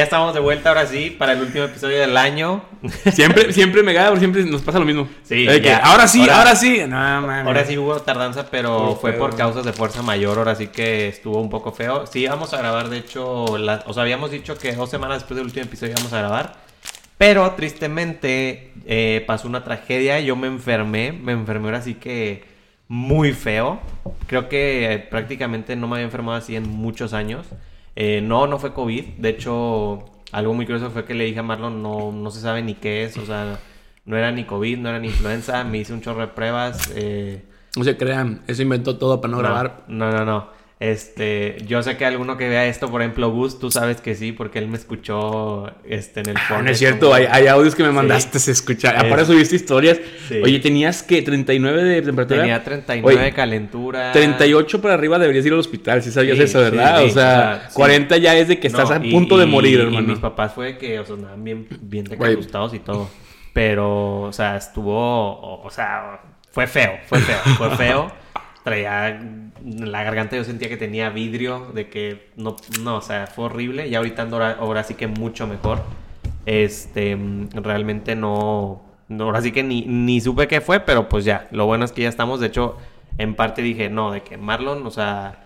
Ya estamos de vuelta ahora sí para el último episodio del año. Siempre, siempre me gana, siempre nos pasa lo mismo. Sí, que, ahora sí, Ahora- ahora, sí. No, mames. Ahora sí hubo tardanza, pero fue feo. por causas de fuerza mayor, ahora sí que estuvo un poco feo. Sí, íbamos a grabar, de hecho, la- o sea, habíamos dicho que dos semanas después del último episodio íbamos a grabar, pero tristemente eh, pasó una tragedia, yo me enfermé, me enfermé ahora sí que muy feo. Creo que eh, prácticamente no me había enfermado así en muchos años. Eh, no, no fue COVID, de hecho, algo muy curioso fue que le dije a Marlon, no, no se sabe ni qué es, o sea... No era ni COVID, no era ni influenza, me hice un chorro de pruebas. Eh, No se crean, eso inventó todo para no, grabar. No, no, no. Este, yo sé que alguno que vea esto, por ejemplo, Gus, tú sabes que sí, porque él me escuchó este, en el Ah, fondo. no es cierto, hay, hay audios que me Sí. mandaste a escuchar. Es- Aparte subiste historias. Sí. Oye, ¿tenías que 39 de temperatura? Tenía 39 de calentura. 38 para arriba deberías ir al hospital, si sabías Sí, eso, ¿verdad? sí, sí, o, sea, o sea, sí. 40 ya es de que estás No, a y- punto de morir, y hermano. mis papás fue que, o sea, andaban bien, bien y todo. Pero, o sea, estuvo, o, o sea, fue feo, fue feo, fue feo. Traía la garganta, yo sentía que tenía vidrio, de que no, no, o sea, fue horrible. Y ahorita ando ahora, ahora sí que mucho mejor. Este, realmente no, no, ahora sí que ni, ni supe qué fue, pero pues ya, lo bueno es que ya estamos. De hecho, en parte dije, no, de que Marlon, o sea,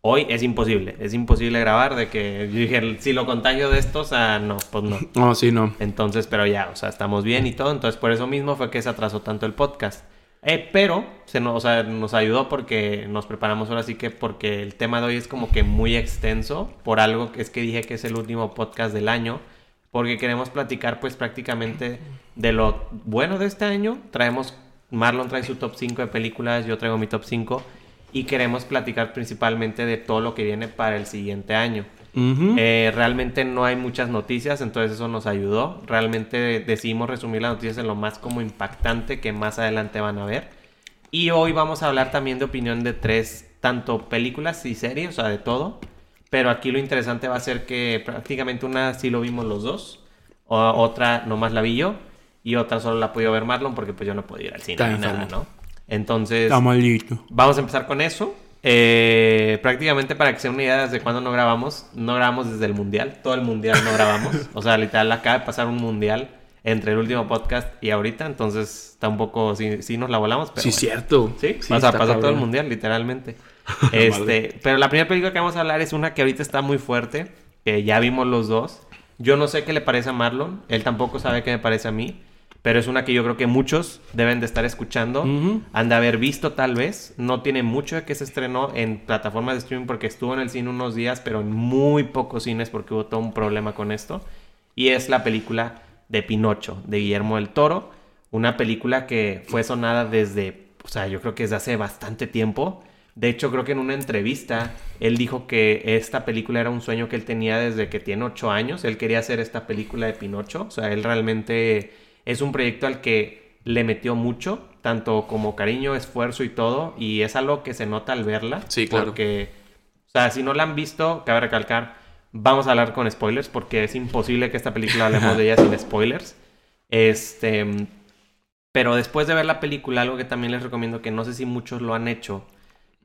hoy es imposible, es imposible grabar, de que yo dije, si lo contagio de esto, o sea, no, pues no. No, sí, no. Entonces, pero ya, o sea, estamos bien y todo. Entonces, por eso mismo fue que se atrasó tanto el podcast. Eh, pero se nos, o ayudó porque nos preparamos ahora sí que porque el tema de hoy es como que muy extenso por algo es que dije que es el último podcast del año porque queremos platicar pues prácticamente de lo bueno de este año. Traemos, Marlon trae su top 5 de películas, yo traigo mi top 5 y queremos platicar principalmente de todo lo que viene para el siguiente año. Eh, realmente no hay muchas noticias, entonces eso nos ayudó. Realmente decidimos resumir las noticias en lo más como impactante que más adelante van a ver. Y hoy vamos a hablar también de opinión de tres, tanto películas y series, o sea, de todo. Pero aquí lo interesante va a ser que prácticamente una sí lo vimos los dos, o- otra nomás la vi yo, y otra solo la pudo ver Marlon porque pues yo no podía ir al cine Está ni nada. Entonces... Está. Vamos a empezar con eso. Eh, prácticamente para que sea una idea desde cuándo no grabamos, no grabamos desde el mundial, todo el mundial no grabamos. O sea, literal acaba de pasar un mundial entre el último podcast y ahorita, entonces está un poco, sí, sí nos la volamos, pero sí, bueno. cierto. Sí, Sí, está pasó todo el mundial, literalmente. Este, pero la primera película que vamos a hablar es una que ahorita está muy fuerte, que ya vimos los dos. Yo no sé qué le parece a Marlon, él tampoco sabe qué me parece a mí, pero es una que yo creo que muchos deben de estar escuchando, han de haber visto tal vez. No tiene mucho de que se estrenó en plataformas de streaming porque estuvo en el cine unos días, pero en muy pocos cines porque hubo todo un problema con esto. Y es la película de Pinocho, de Guillermo del Toro. Una película que fue sonada desde, o sea, yo creo que desde hace bastante tiempo. De hecho, creo que en una entrevista él dijo que esta película era un sueño que él tenía desde que tiene ocho años. Él quería hacer esta película de Pinocho. O sea, él realmente es un proyecto al que le metió mucho, tanto como cariño, esfuerzo y todo. Y es algo que se nota al verla. Sí, claro. Porque, o sea, si no la han visto, cabe recalcar, vamos a hablar con spoilers porque es imposible que esta película hablemos de ella sin spoilers. Este, pero después de ver la película, algo que también les recomiendo que no sé si muchos lo han hecho.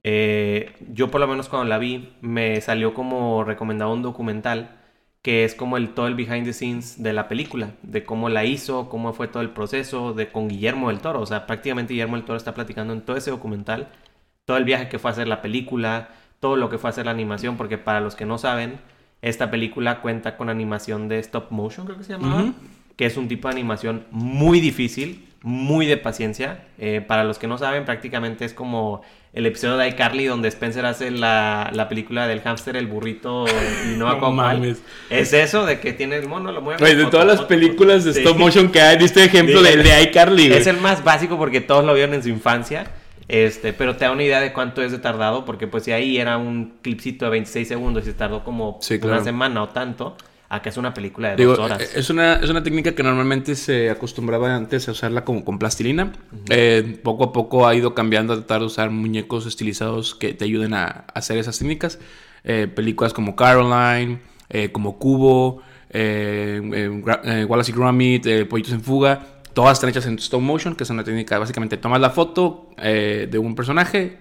eh, yo por lo menos cuando la vi me salió como recomendado un documental que es como el todo el behind the scenes de la película, de cómo la hizo, cómo fue todo el proceso, de con Guillermo del Toro, o sea, prácticamente Guillermo del Toro está platicando en todo ese documental, todo el viaje que fue a hacer la película, todo lo que fue a hacer la animación, porque para los que no saben, esta película cuenta con animación de stop motion, creo que se llamaba, que es un tipo de animación muy difícil, muy de paciencia. Eh, para los que no saben, prácticamente es como el episodio de iCarly donde Spencer hace la, la película del hámster, el burrito y no, No. Es eso, de que tiene el mono, lo mueve. Güey, de todas las películas de sí. stop motion que hay, diste ejemplo Sí. del de iCarly. Es el más básico porque todos lo vieron en su infancia. Este, pero te da una idea de cuánto es de tardado, porque pues si ahí era un clipcito de 26 segundos y se tardó como Sí, una semana o tanto, acá es una película de Digo, dos horas. eh, es una, es una técnica que normalmente se acostumbraba antes a usarla como con plastilina. Eh, poco a poco ha ido cambiando a tratar de usar muñecos estilizados que te ayuden a, a hacer esas técnicas. Eh, películas como Caroline, eh, como Cubo, Wallace y Gromit, Pollitos en Fuga. Todas están hechas en stop motion, que es una técnica básicamente tomas la foto de un personaje,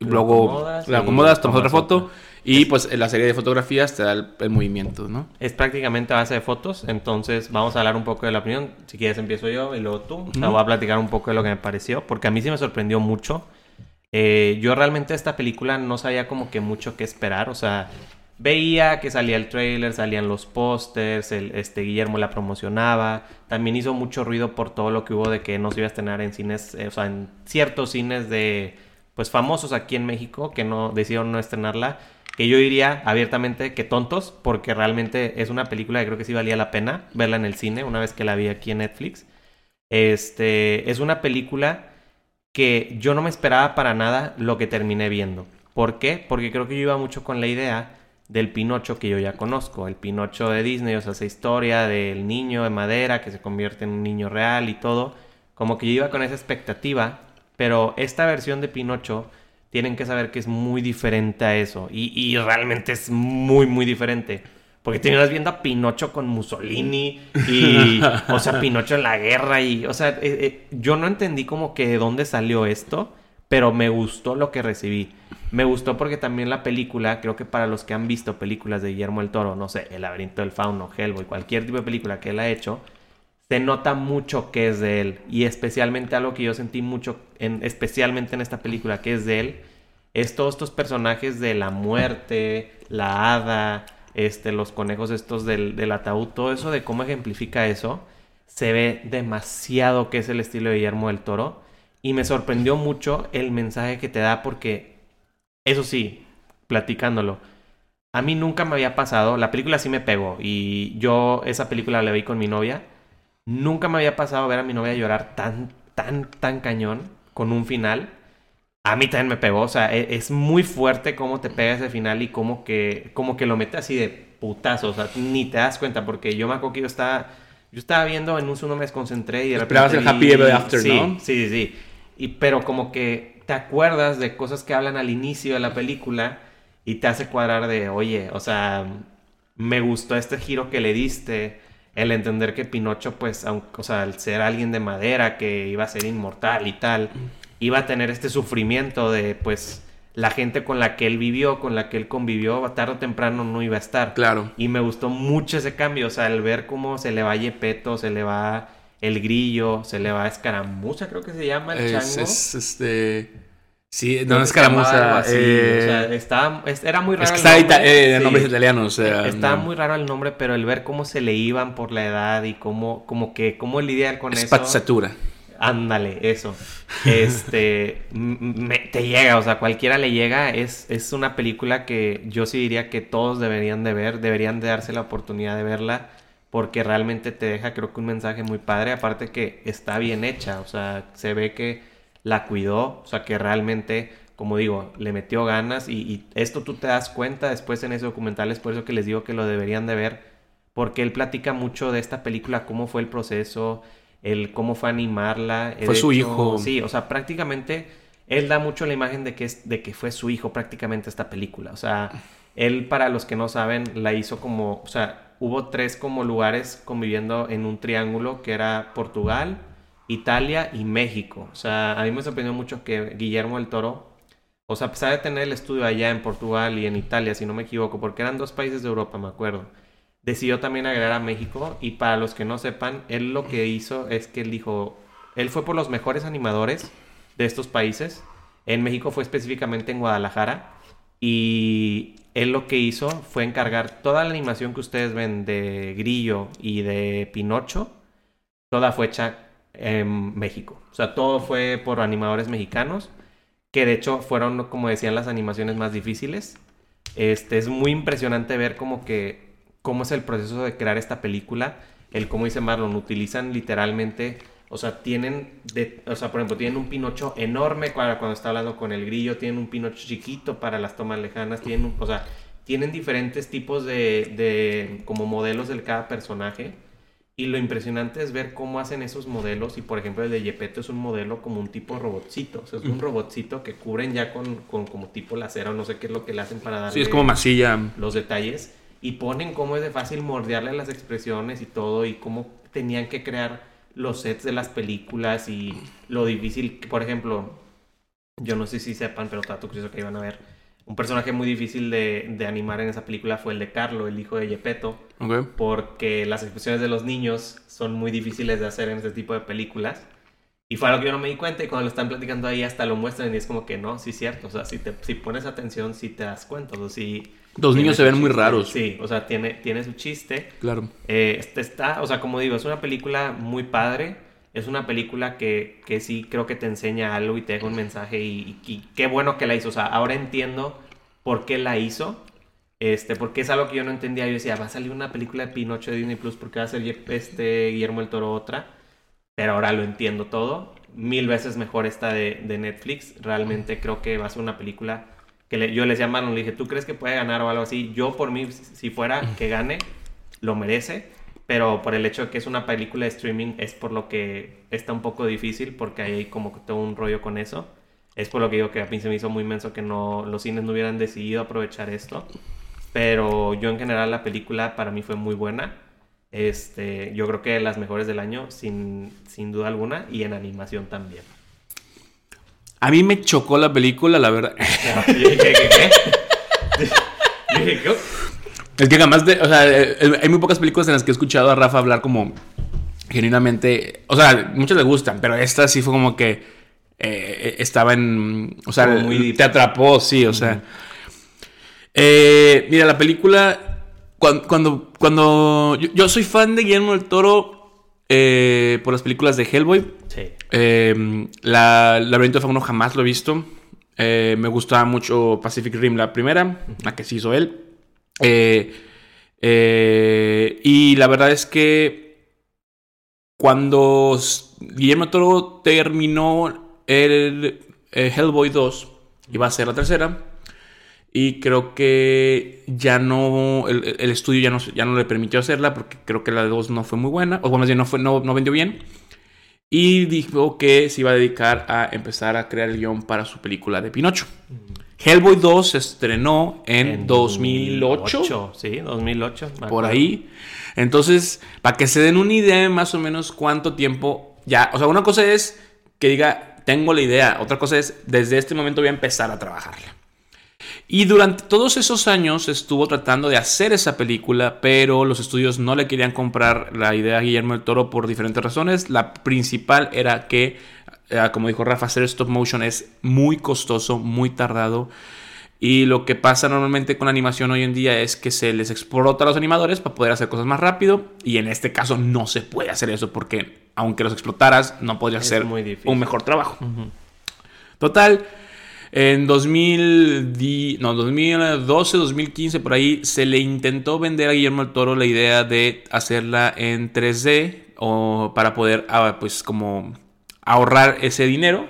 luego la acomodas, tomas otra foto. Y pues en la serie de fotografías te da el, movimiento, ¿no? Es prácticamente a base de fotos, entonces vamos a hablar un poco de la opinión. Si quieres empiezo yo y luego tú. Te voy a platicar un poco de lo que me pareció, porque a mí sí me sorprendió mucho. Eh, yo realmente esta película no sabía como que mucho qué esperar, o sea, veía que salía el trailer, salían los pósters, este Guillermo la promocionaba, también hizo mucho ruido por todo lo que hubo de que no se iba a estrenar en cines, eh, o sea, en ciertos cines de pues famosos aquí en México que no decidieron no estrenarla, que yo diría abiertamente que tontos, porque realmente es una película que creo que sí valía la pena verla en el cine una vez que la vi aquí en Netflix. Este, es una película que yo no me esperaba para nada lo que terminé viendo. ¿Por qué? Porque creo que yo iba mucho con la idea del Pinocho que yo ya conozco, el Pinocho de Disney, o sea, esa historia del niño de madera que se convierte en un niño real y todo, como que yo iba con esa expectativa, pero esta versión de Pinocho tienen que saber que es muy diferente a eso, y, realmente es muy, muy diferente. Porque tenías viendo a Pinocho con Mussolini y, o sea, Pinocho en la guerra y, o sea, eh, eh, yo no entendí como que de dónde salió esto pero me gustó lo que recibí. Me gustó porque también la película, creo que para los que han visto películas de Guillermo el Toro, no sé, El laberinto del fauno, Hellboy, cualquier tipo de película que él ha hecho, se nota mucho que es de él. Y especialmente algo que yo sentí mucho, en, especialmente en esta película que es de él, es todos estos personajes de la muerte, la hada, este, los conejos estos del, del ataúd, todo eso de cómo ejemplifica eso, se ve demasiado que es el estilo de Guillermo del Toro y me sorprendió mucho el mensaje que te da porque, eso sí, platicándolo, a mí nunca me había pasado, la película sí me pegó y yo esa película la vi con mi novia, nunca me había pasado ver a mi novia llorar tan, tan, tan cañón con un final. A mí también me pegó, o sea, e, es, muy fuerte cómo te pega ese final y cómo que, como que lo mete así de putazo, o sea, ni te das cuenta porque yo me acuerdo que yo estaba... Yo estaba viendo, en un segundo me desconcentré y de repente... el Happy Ever After, ¿no? Sí, sí, sí. Y, pero como que te acuerdas de cosas que hablan al inicio de la película y te hace cuadrar de, oye, o sea, me gustó este giro que le diste, el entender que Pinocho, pues, aunque, o sea, al ser alguien de madera que iba a ser inmortal y tal, iba a tener este sufrimiento de, pues, la gente con la que él vivió, con la que él convivió, tarde o temprano no iba a estar. Claro. Y me gustó mucho ese cambio, o sea, el ver cómo se le va Yepeto, se le va el grillo, se le va escaramuza, creo que se llama el chango. Es este. Sí, no, es escaramuza. Eh... O sea, estaba, era muy raro. Es que el nombre, eh, nombres italianos. O sea, estaba muy raro el nombre, pero el ver cómo se le iban por la edad y cómo, como que, cómo lidiar con eso. eso. Ándale, eso. Este, te llega, o sea, cualquiera le llega. Es, es una película que yo sí diría que todos deberían de ver, deberían de darse la oportunidad de verla porque realmente te deja creo que un mensaje muy padre, aparte que está bien hecha, o sea, se ve que la cuidó, o sea, que realmente, como digo, le metió ganas y, esto tú te das cuenta después en ese documental, es por eso que les digo que lo deberían de ver, porque él platica mucho de esta película, cómo fue el proceso, el cómo fue animarla. Fue su hijo. Sí, o sea, prácticamente él da mucho la imagen de que, es, de que fue su hijo prácticamente esta película, o sea, él para los que no saben la hizo como, o sea, hubo tres como lugares conviviendo en un triángulo que era Portugal, Italia y México. O sea, a mí me sorprendió mucho que Guillermo del Toro, o sea, a pesar de tener el estudio allá en Portugal y en Italia, si no me equivoco, porque eran dos países de Europa, me acuerdo, decidió también agregar a México y para los que no sepan, él lo que hizo es que él dijo, él fue por los mejores animadores de estos países. En México fue específicamente en Guadalajara y él lo que hizo fue encargar toda la animación que ustedes ven de Grillo y de Pinocho, toda fue hecha en México. O sea, todo fue por animadores mexicanos, que de hecho fueron, como decían, las animaciones más difíciles. Este, es muy impresionante ver como que, cómo es el proceso de crear esta película. El, como dice Marlon, utilizan literalmente o sea, tienen, de, o sea, por ejemplo, tienen un Pinocho enorme para cuando está hablando con el grillo, tienen un Pinocho chiquito para las tomas lejanas, tienen, o sea, tienen diferentes tipos de, de, como modelos de cada personaje. Y lo impresionante es ver cómo hacen esos modelos. Y por ejemplo, el de Yepeto es un modelo como un tipo robotcito. O sea, es un robotcito que cubren ya con, con como tipo lacera o no sé qué es lo que le hacen para darle. Sí, es como masilla. Los detalles. Y ponen cómo es de fácil mordearle las expresiones y todo. Y cómo tenían que crear los sets de las películas y lo difícil, por ejemplo, yo no sé si sepan, pero Tato creo que iban a ver, un personaje muy difícil de, de, animar en esa película fue el de Carlo, el hijo de Gepetto. Porque las expresiones de los niños son muy difíciles de hacer en este tipo de películas. Y fue algo que yo no me di cuenta y cuando lo están platicando ahí hasta lo muestran y es como que no, sí es cierto. O sea, si, te, si pones atención, sí te das cuenta. O sea, si los niños se ven muy raros. Sí, o sea, tiene, tiene su chiste. Claro. Eh, este está, o sea, como digo, es una película muy padre. Es una película que, que sí creo que te enseña algo y te deja un mensaje y, qué bueno que la hizo. O sea, ahora entiendo por qué la hizo. Este, porque es algo que yo no entendía. Yo decía, va a salir una película de Pinocho de Disney Plus porque va a ser este Guillermo el Toro otra. Pero ahora lo entiendo todo. Mil veces mejor esta de, Netflix. Realmente creo que va a ser una película que yo le decía a Marlon, le dije, ¿tú crees que puede ganar o algo así? Yo por mí, si fuera que gane, lo merece, pero por el hecho de que es una película de streaming es por lo que está un poco difícil, porque hay como todo un rollo con eso. Es por lo que digo que a mí se me hizo muy inmenso que no, los cines no hubieran decidido aprovechar esto. Pero yo en general la película para mí fue muy buena. Este, yo creo que las mejores del año sin, sin duda alguna y en animación también. A mí me chocó la película, la verdad. Es que jamás, de, o sea, eh, eh, hay muy pocas películas en las que he escuchado a Rafa hablar como genuinamente, o sea, muchas le gustan, pero esta sí fue como que eh, estaba en, o sea, te atrapó, sí, o sea. mira, la película, cuando, cuando, yo, soy fan de Guillermo del Toro por las películas de Hellboy. Sí. Eh, la Laberinto de Fauno jamás lo he visto. Eh, me gustaba mucho Pacific Rim, la primera, la que se hizo él. Eh, eh, y la verdad es que cuando Guillermo Toro terminó el Hellboy 2, iba a ser la tercera. Y creo que ya no, el, estudio ya no, ya no le permitió hacerla porque creo que la 2 no fue muy buena, o más bien no, fue, no, no vendió bien. Y dijo que se iba a dedicar a empezar a crear el guion para su película de Pinocho. Hellboy 2 se estrenó en, 2008. sí, 2008. Por ahí. Entonces, para que se den una idea de más o menos cuánto tiempo ya. O sea, una cosa es que diga, tengo la idea. Otra cosa es, desde este momento voy a empezar a trabajarla. Y durante todos esos años estuvo tratando de hacer esa película, pero los estudios no le querían comprar la idea a Guillermo del Toro por diferentes razones. La principal era que, eh, como dijo Rafa, hacer stop motion es muy costoso, muy tardado. Y lo que pasa normalmente con la animación hoy en día es que se les explota a los animadores para poder hacer cosas más rápido. Y en este caso no se puede hacer eso porque aunque los explotaras, no podrías hacer un mejor trabajo. Total. En 2012, 2015, por ahí, se le intentó vender a Guillermo del Toro la idea de hacerla en 3D o para poder, ah, pues, como ahorrar ese dinero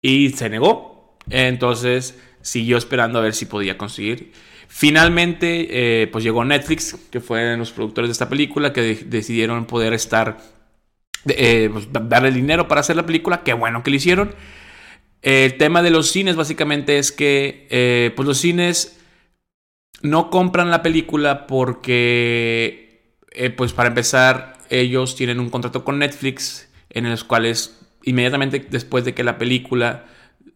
y se negó. Entonces siguió esperando a ver si podía conseguir. Finalmente, eh, pues llegó Netflix, que fueron los productores de esta película, que decidieron poder estar, eh, pues, darle dinero para hacer la película. Qué bueno que lo hicieron. El tema de los cines básicamente es que eh, pues los cines no compran la película porque, pues para empezar, ellos tienen un contrato con Netflix en los cuales inmediatamente después de que la película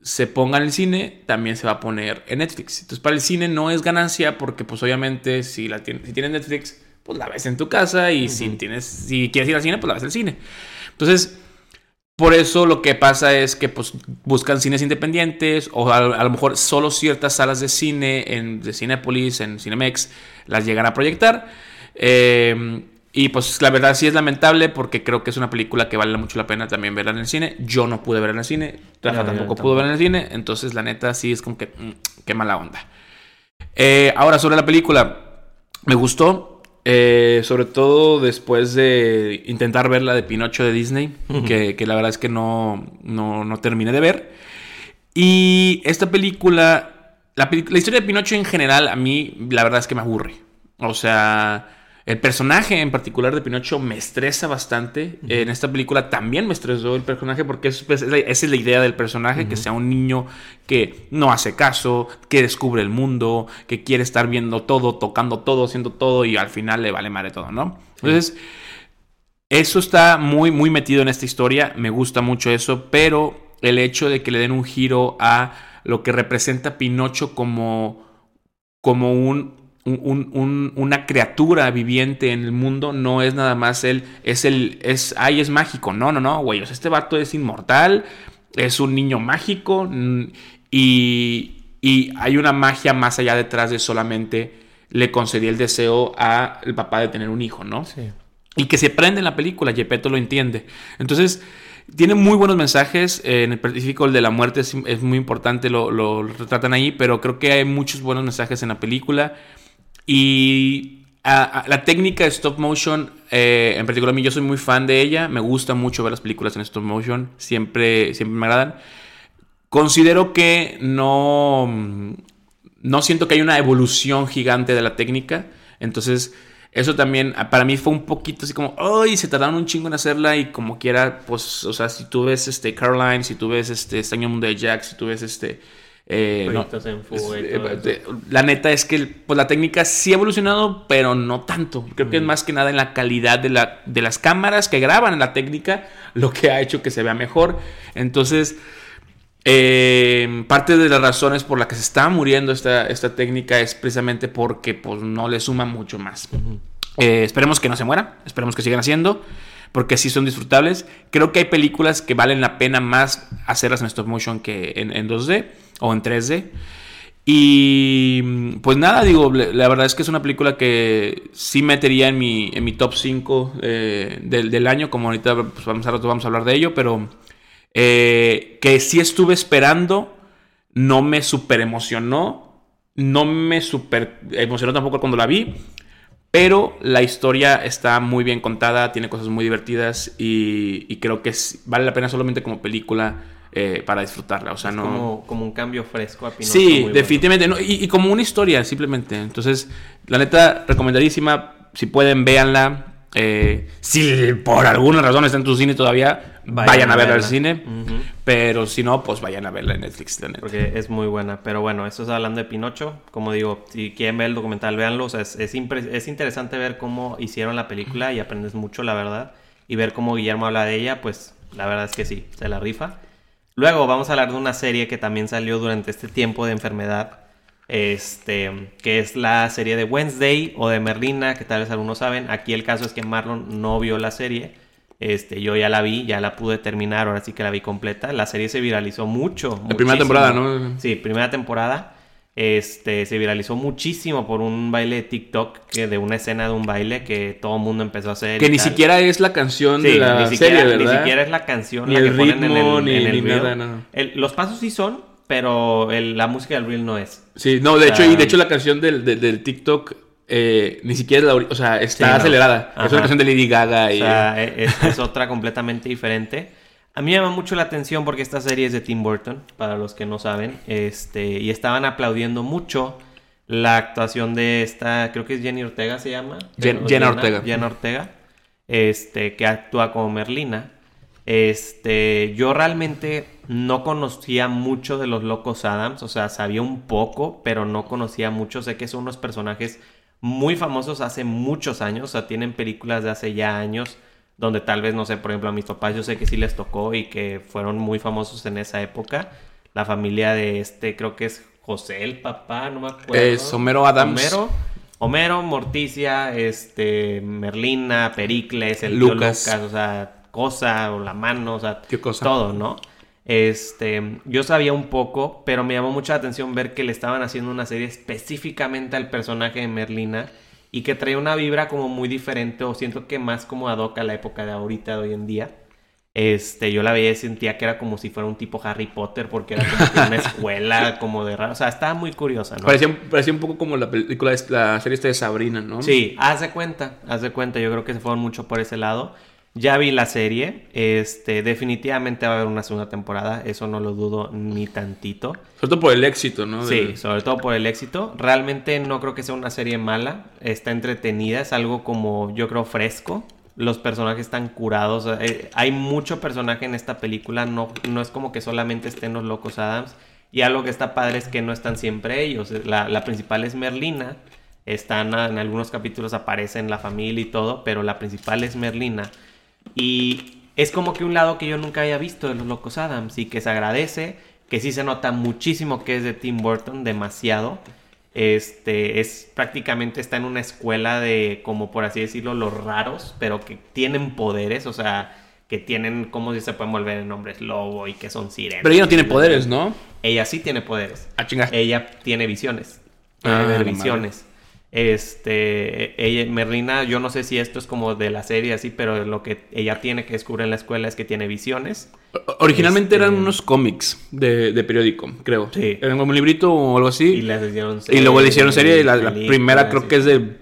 se ponga en el cine, también se va a poner en Netflix. Entonces para el cine no es ganancia porque pues obviamente si, la si tienes Netflix, pues la ves en tu casa y si, tienes, si quieres ir al cine, pues la ves en el cine. Entonces por eso lo que pasa es que pues, buscan cines independientes o a, lo mejor solo ciertas salas de cine en, de Cinepolis, en Cinemex, las llegan a proyectar. Eh, y pues la verdad sí es lamentable porque creo que es una película que vale mucho la pena también verla en el cine. Yo no pude verla en el cine, Rafa tampoco pudo verla en el cine, entonces la neta sí es como que mm, qué mala onda. Eh, ahora sobre la película, me gustó, eh, sobre todo después de intentar ver la de Pinocho de Disney, que, la verdad es que no, no, terminé de ver. Y esta película, la, la, historia de Pinocho en general, a mí la verdad es que me aburre. O sea, el personaje en particular de Pinocho me estresa bastante. En esta película también me estresó el personaje porque pues, esa es la idea del personaje, que sea un niño que no hace caso, que descubre el mundo, que quiere estar viendo todo, tocando todo, haciendo todo y al final le vale madre todo, ¿no? Entonces, eso está muy, muy metido en esta historia, me gusta mucho eso, pero el hecho de que le den un giro a lo que representa Pinocho como, como un, una criatura viviente en el mundo no es nada más él, es el, es, ay, es mágico. No, no, no, güey. este vato es inmortal, es un niño mágico y, y hay una magia más allá detrás de solamente le concedí el deseo al papá de tener un hijo, ¿no? Sí. Y que se prende en la película, Gepetto lo entiende. Entonces, tiene muy buenos mensajes. Eh, en el específico, el de la muerte es, muy importante, lo, retratan ahí, pero creo que hay muchos buenos mensajes en la película. Y la técnica de stop motion, eh, en particular a mí, yo soy muy fan de ella. Me gusta mucho ver las películas en stop motion, siempre, siempre me agradan. Considero que no, no siento que hay una evolución gigante de la técnica. Entonces, eso también para mí fue un poquito así como, ay, se tardaron un chingo en hacerla y como quiera, pues, o sea, si tú ves este Caroline, si tú ves este Extraño Mundo de Jack, si tú ves este... Eh, eh, la neta es que pues, la técnica sí ha evolucionado, pero no tanto. Creo que es más que nada en la calidad de, la, de las cámaras que graban en la técnica lo que ha hecho que se vea mejor. Entonces, eh, parte de las razones por las que se está muriendo esta, esta técnica es precisamente porque pues, no le suma mucho más. Eh, esperemos que no se muera, esperemos que sigan haciendo, porque sí son disfrutables. Creo que hay películas que valen la pena más hacerlas en stop motion que en, 2D o en 3D. Y pues nada, digo, la verdad es que es una película que sí metería en mi, en mi top 5 eh, del, del, año, como ahorita pues, vamos, a, vamos a hablar de ello, pero eh, que sí estuve esperando, no me super emocionó, no me super emocionó tampoco cuando la vi, pero la historia está muy bien contada, tiene cosas muy divertidas y, creo que vale la pena solamente como película. Eh, para disfrutarla, o sea, no... Como, un cambio fresco a Pinocho. Sí, definitivamente, y, y, como una historia, simplemente. Entonces, la neta, recomendadísima, si pueden, véanla. Eh, si por alguna razón está en tu cine todavía, vayan, a, verla al cine. Pero si no, pues vayan a verla en Netflix. Porque es muy buena. Pero bueno, esto es hablando de Pinocho. Como digo, si quieren ver el documental, véanlo. es, es, interesante ver cómo hicieron la película y aprendes mucho, la verdad. Y ver cómo Guillermo habla de ella, pues la verdad es que sí, se la rifa. Luego vamos a hablar de una serie que también salió durante este tiempo de enfermedad este, que es la serie de Wednesday o de Merlina, que tal vez algunos saben. Aquí el caso es que Marlon no vio la serie. Este, yo ya la vi, ya la pude terminar, ahora sí que la vi completa. La serie se viralizó mucho. La primera temporada, ¿no? Sí, primera temporada. Este, se viralizó muchísimo por un baile de TikTok, que de una escena de un baile que todo el mundo empezó a hacer. Que ni siquiera es la canción de la ni serie, ¿verdad? Ni siquiera es la canción la que ponen en el, ni, en nada, no. los pasos sí son, pero la música del reel no es. Sí, no, de hecho, y de hecho la canción del, del, TikTok eh, ni siquiera la, o sea, está acelerada. Es una canción de Lady Gaga. Y... O sea, e, es, otra completamente diferente. A mí me llama mucho la atención porque esta serie es de Tim Burton, para los que no saben. Este, y estaban aplaudiendo mucho la actuación de esta, creo que es Jenny Ortega se llama. Jenna, Ortega. Jenna Ortega. Este, que actúa como Merlina. Este, yo realmente no conocía mucho de los Locos Adams, o sea, sabía un poco, pero no conocía mucho. Sé que son unos personajes muy famosos hace muchos años, o sea, tienen películas de hace ya años donde tal vez, no sé, por ejemplo, a mis papás yo sé que sí les tocó y que fueron muy famosos en esa época. La familia de este, creo que es José el papá, no me acuerdo. Es Homero Adams. Homero. Homero, Morticia, este, Merlina, Pericles, el Lucas. Lucas, o sea, cosa o la mano, o sea, todo, ¿no? Este, yo sabía un poco, pero me llamó mucha atención ver que le estaban haciendo una serie específicamente al personaje de Merlina y que traía una vibra como muy diferente o siento que más como ad hoc a la época de ahorita, de hoy en día. Este, yo la veía y sentía que era como si fuera un tipo Harry Potter porque era como una escuela como de raro, o sea, estaba muy curiosa, ¿no? Parecía, parecía, un poco como la película, la serie esta de Sabrina, ¿no? Sí, haz de cuenta, haz de cuenta, yo creo que se fueron mucho por ese lado. Ya vi la serie, este, definitivamente va a haber una segunda temporada, eso no lo dudo ni tantito. Sobre todo por el éxito, ¿no? Sí, sobre todo por el éxito. Realmente no creo que sea una serie mala, está entretenida, es algo como yo creo fresco. Los personajes están curados, eh, hay mucho personaje en esta película, no, no es como que solamente estén los locos Adams. Y algo que está padre es que no están siempre ellos. La, la principal es Merlina, están en algunos capítulos aparecen la familia y todo, pero la principal es Merlina y es como que un lado que yo nunca había visto de los Locos Adams y que se agradece que sí se nota muchísimo que es de Tim Burton, demasiado. Este es prácticamente está en una escuela de, como por así decirlo, los raros, pero que tienen poderes, o sea, que tienen, como si se pueden volver en hombres lobo y que son sirenas. Pero ella no tiene poderes, ¿no? Ella sí tiene poderes. Ah, chinga. Ella tiene visiones. Ah, visiones. Este, ella, Merlina, yo no sé si esto es como de la serie así, pero lo que ella tiene que descubrir en la escuela es que tiene visiones. Originalmente Este- eran unos cómics de, de periódico, creo. Sí. Eran como un librito o algo así. Y les hicieron Y luego le hicieron serie y la, primera creo que es de,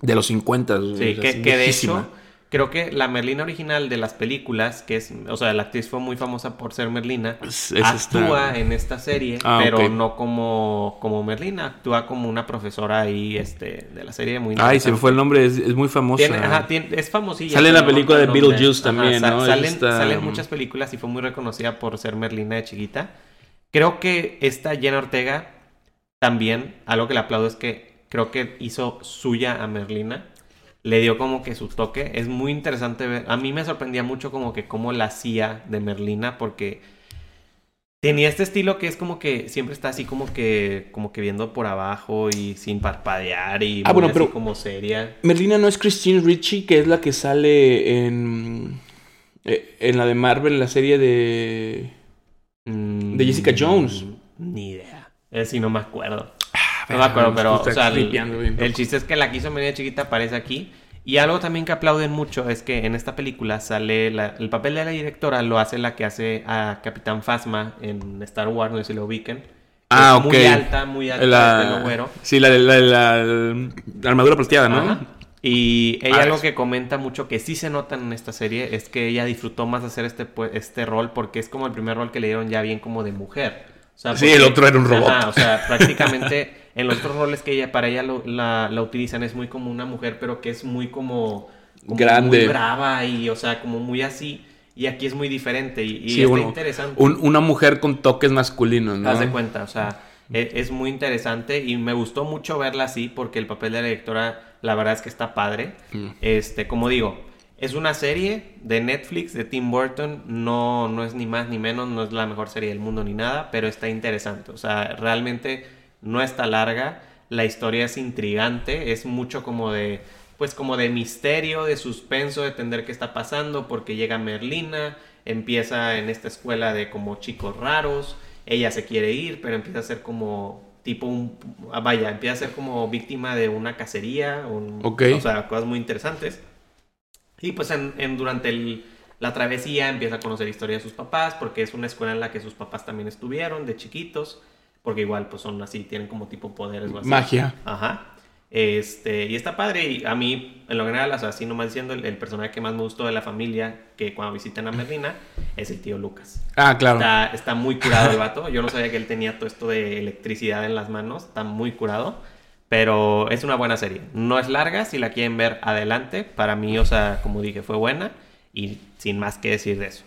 de los 50. Sí, que, que de hecho, creo que la Merlina original de las películas, que es, o sea, la actriz fue muy famosa por ser Merlina, Es- es actúa esta- en esta serie, Ah, pero no como, como Merlina, actúa como una profesora ahí este, de la serie muy Ay, se me fue el nombre, es, es muy famosa. Tiene- ajá, tiene- es famosilla. Sale en la película de. Beetlejuice también, Salen, esta- salen muchas películas y fue muy reconocida por ser Merlina de chiquita. Creo que esta Jenna Ortega también, algo que le aplaudo es que creo que hizo suya a Merlina. Le dio como que su toque. Es muy interesante ver. A mí me sorprendía mucho como que cómo la hacía de Merlina porque tenía este estilo que es como que siempre está así como que como que viendo por abajo y sin parpadear y Ah, bueno, así pero- como seria. Merlina no es Christine Ricci, que es la que sale en. eh, En la de Marvel, en la serie de. Mm, De Jessica Jones. Ni idea. Es si no me acuerdo. No ver, me acuerdo, pero o sea, el, el chiste es que la quiso media chiquita aparece aquí. Y algo también que aplauden mucho es que en esta película sale la- el papel de la directora lo hace la que hace a Capitán Phasma en Star Wars, no sé si lo ubiquen. Ah, Es ok. Muy alta, muy alta, La, de sí, la, la, la- armadura plateada, ¿no? Ajá. Y ella algo que comenta mucho que sí se nota en esta serie es que ella disfrutó más hacer este, pu- este rol porque es como el primer rol que le dieron ya bien como de mujer. O sea, Sí, el otro era un robot. Ajá, o sea, prácticamente en los otros roles que ella para ella lo- la, la utilizan es muy como una mujer, pero que es muy como, como Grande. muy brava y, o sea, como muy así. Y aquí es muy diferente y, y Sí, está bueno, interesante. un- una mujer con toques masculinos, ¿no? Haz de cuenta, o sea, e- es, muy interesante y me gustó mucho verla así porque el papel de la directora, la verdad es que está padre. Mm. Este, como digo, es una serie de Netflix de Tim Burton, no, no es ni más ni menos, no es la mejor serie del mundo ni nada, pero está interesante, o sea, realmente no está larga, la historia es intrigante, es mucho como de pues como de misterio, de suspenso, de entender qué está pasando, porque llega Merlina, empieza en esta escuela de como chicos raros, ella se quiere ir, pero empieza a ser como tipo un, ah, vaya, empieza a ser como víctima de una cacería, un- Ok. o sea, cosas muy interesantes. Y pues en, en- durante el- la travesía empieza a conocer historia de sus papás, porque es una escuela en la que sus papás también estuvieron de chiquitos, porque igual pues son así, tienen como tipo poderes o así. Magia. Ajá. Este, y está padre. Y a mí, en lo general, o sea, así nomás diciendo, el, el personaje que más me gustó de la familia, que cuando visitan a Merlina, es el tío Lucas. Ah, claro. Está, está muy curado el vato. Yo no sabía que él tenía todo esto de electricidad en las manos. Está muy curado. Pero es una buena serie. No es larga. Si la quieren ver, adelante. Para mí, o sea, como dije, fue buena. Y sin más que decir de eso.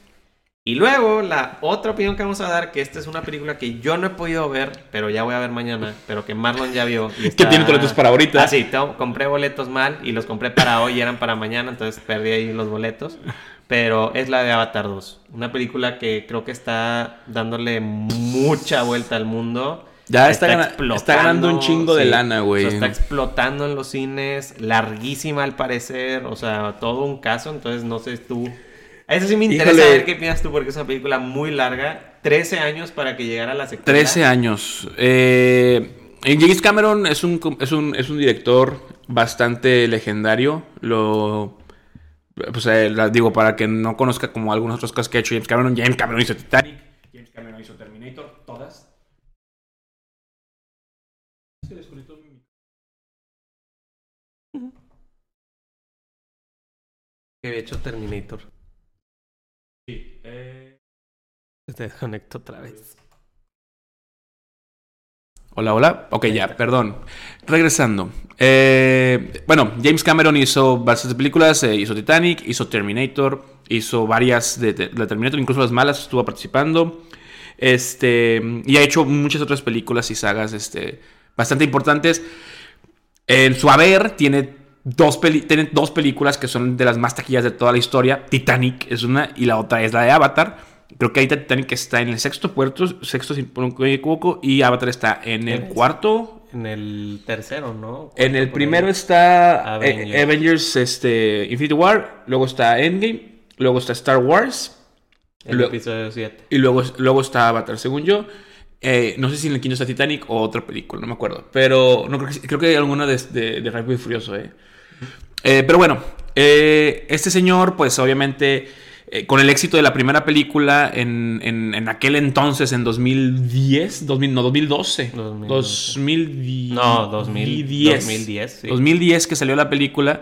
Y luego, la otra opinión que vamos a dar, que esta es una película que yo no he podido ver, pero ya voy a ver mañana, pero que Marlon ya vio. y Que está- tiene boletos para ahorita. Ah, sí, tengo- compré boletos mal y los compré para hoy y eran para mañana, entonces perdí ahí los boletos. Pero es la de Avatar 2, una película que creo que está dándole mucha vuelta al mundo. Ya está gana- está ganando un chingo de lana, güey. O sea, está explotando en los cines, larguísima al parecer, o sea, todo un caso, entonces no sé tú. A eso sí me interesa Híjole. ver qué piensas tú, porque es una película muy larga, 13 años para que llegara a la secuela. 13 años. Eh, James Cameron es un, es, un, es un director bastante legendario. Lo. Pues eh, la- digo, para que no conozca como algunas otras cosas que ha hecho James Cameron. James Cameron hizo Titanic. James Cameron hizo Terminator. Todas. Que había hecho Terminator. Se desconectó otra vez. Hola, hola. Ok, ya, perdón. Regresando. Eh, bueno, James Cameron hizo bastantes películas. eh, hizo Titanic, hizo Terminator, hizo varias de Terminator, incluso las malas estuvo participando. Este, y ha hecho muchas otras películas y sagas este, bastante importantes. En su haber tiene dos, peli- tiene dos películas que son de las más taquillas de toda la historia. Titanic es una y la otra es la de Avatar. Creo que ahorita Titanic está en el sexto puerto, sexto si no me equivoco, y Avatar está en el cuarto. En el tercero, ¿no? En el primero está Avengers. Eh, Avengers este, Infinity War, luego está Endgame, luego está Star Wars. El episodio 7. Y luego, luego está Avatar, según yo. Eh, no sé si en el quinto está Titanic o otra película, no me acuerdo. Pero no creo que, creo que hay alguna de, de, de Rápido y Furioso, ¿eh? eh pero bueno, eh, este señor, pues obviamente, con el éxito de la primera película en, en, aquel entonces, en 2010, 2000, no, 2012. 2012. 2010. No, 2010. 2010, 2010 que salió la película.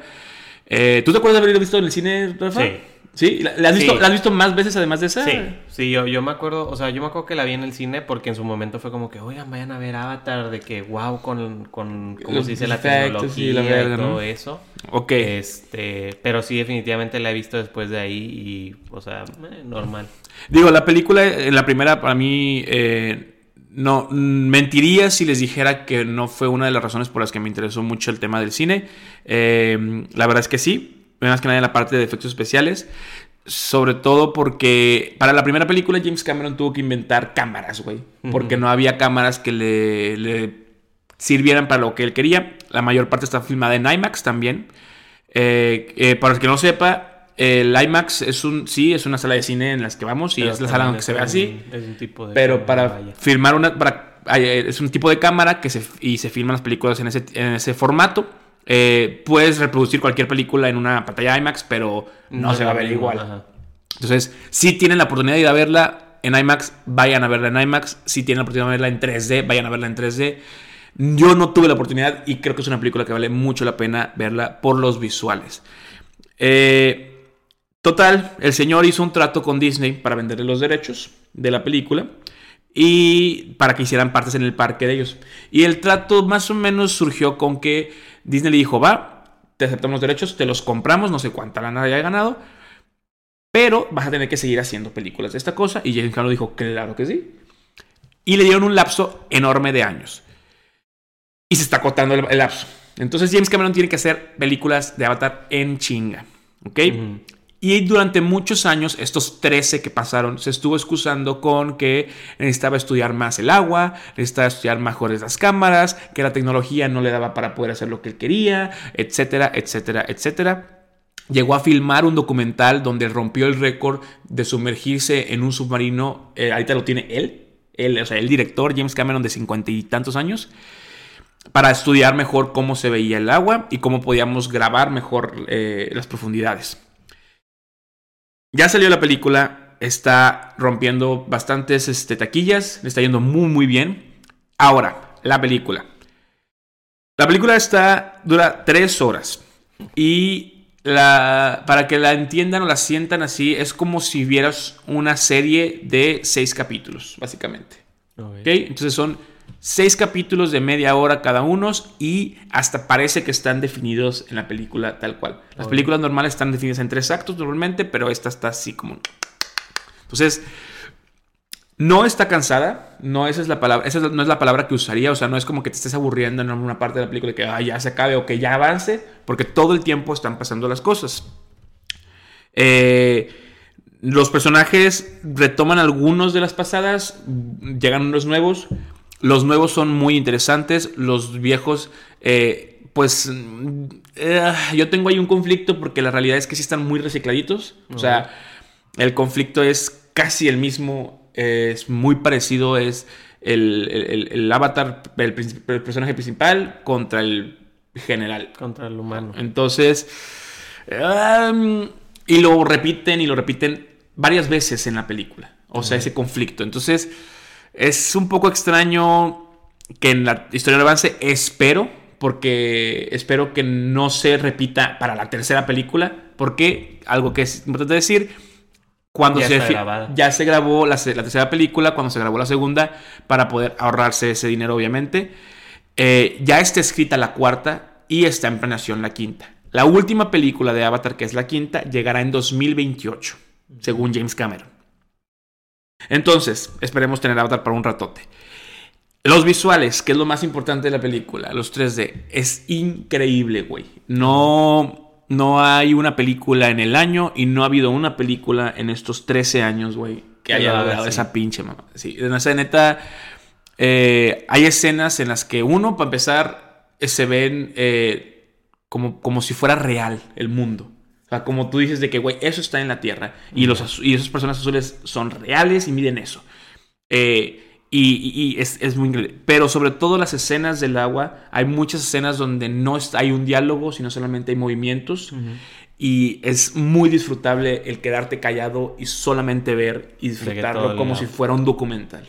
¿Tú te acuerdas de haberlo visto en el cine, Rafa? Sí. ¿Sí? ¿La has, Visto, ¿La has visto más veces además de esa? Sí, sí yo, yo me acuerdo, o sea, yo me acuerdo que la vi en el cine porque en su momento fue como que, oigan, vayan a ver Avatar, de que wow, con, con ¿cómo se dice? La tecnología y, la y todo eso. Ok. Este, pero sí, definitivamente la he visto después de ahí y, o sea, eh, normal. Digo, la película, en la primera, para mí, eh, no, mentiría si les dijera que no fue una de las razones por las que me interesó mucho el tema del cine. Eh, la verdad es que sí, más que nada en la parte de efectos especiales. Sobre todo porque para la primera película James Cameron tuvo que inventar cámaras, güey. Porque no había cámaras que le, sirvieran para lo que él quería. La mayor parte está filmada en IMAX también. Eh, eh, para el que no sepa, el IMAX es un, sí, es una sala de cine en las que vamos y es la sala que se ve así. Es un tipo de pero para filmar una, para, es un tipo de cámara que se, y se filman las películas en ese, en ese formato. Eh, puedes reproducir cualquier película en una pantalla IMAX, pero no, se va a ver igual. Entonces, si tienen la oportunidad de ir a verla en IMAX, vayan a verla en IMAX. Si tienen la oportunidad de verla en 3D, vayan a verla en 3D. Yo no tuve la oportunidad y creo que es una película que vale mucho la pena verla por los visuales. Eh, total, el señor hizo un trato con Disney para venderle los derechos de la película y para que hicieran partes en el parque de ellos. Y el trato más o menos surgió con que Disney le dijo, va, te aceptamos los derechos, te los compramos, no sé cuánta lana haya ganado, pero vas a tener que seguir haciendo películas de esta cosa. Y James Cameron dijo, claro que sí. Y le dieron un lapso enorme de años. Y se está acotando el, lapso. Entonces James Cameron tiene que hacer películas de Avatar en chinga. ¿Ok? Y durante muchos años, estos 13 que pasaron, se estuvo excusando con que necesitaba estudiar más el agua, necesitaba estudiar mejores las cámaras, que la tecnología no le daba para poder hacer lo que él quería, etcétera, etcétera, etcétera. Llegó a filmar un documental donde rompió el récord de sumergirse en un submarino. Eh, ahorita lo tiene él, o sea, el director James Cameron de cincuenta y tantos años para estudiar mejor cómo se veía el agua y cómo podíamos grabar mejor eh, las profundidades. Ya salió la película, está rompiendo bastantes este, taquillas, le está yendo muy muy bien. Ahora, la película. La película está dura tres horas y la, para que la entiendan o la sientan así es como si vieras una serie de seis capítulos, básicamente. Entonces son seis capítulos de media hora cada uno y hasta parece que están definidos en la película tal cual. Las películas normales están definidas en tres actos normalmente, pero esta está así como... Entonces, no está cansada, no esa es la palabra, esa no es la palabra que usaría, o sea, no es como que te estés aburriendo en una parte de la película que ya se acabe o que ya avance, porque todo el tiempo están pasando las cosas. Eh, los personajes retoman algunos de las pasadas, llegan unos nuevos, los nuevos son muy interesantes, los viejos, eh, pues eh, yo tengo ahí un conflicto porque la realidad es que sí están muy recicladitos. O sea, el conflicto es casi el mismo, es muy parecido, es el, avatar, el, personaje principal contra el general. Contra el humano. Entonces, y lo repiten y lo repiten varias veces en la película. O sea, ese conflicto. Entonces... Es un poco extraño que en la historia de avance, espero, porque espero que no se repita para la tercera película, porque algo que es importante decir, cuando ya se, ya se grabó la, tercera película, cuando se grabó la segunda, para poder ahorrarse ese dinero, obviamente, eh, ya está escrita la cuarta y está en planeación la quinta. La última película de Avatar, que es la quinta, llegará en 2028, según James Cameron. Entonces, esperemos tener Avatar para un ratote. Los visuales, que es lo más importante de la película, los 3D, es increíble, güey. No, no hay una película en el año y no ha habido una película en estos 13 años, güey, que haya logrado esa pinche mamá. Sí, en esa neta, eh, hay escenas en las que uno, para empezar, eh, se ven eh, como, como si fuera real el mundo. O sea, como tú dices de que, güey, eso está en la Tierra. Y, los, y esas personas azules son reales y miden eso. y, y, es, es, muy increíble. Pero sobre todo las escenas del agua, hay muchas escenas donde no hay un diálogo, sino solamente hay movimientos. Y es muy disfrutable el quedarte callado y solamente ver y disfrutarlo como si fuera un documental.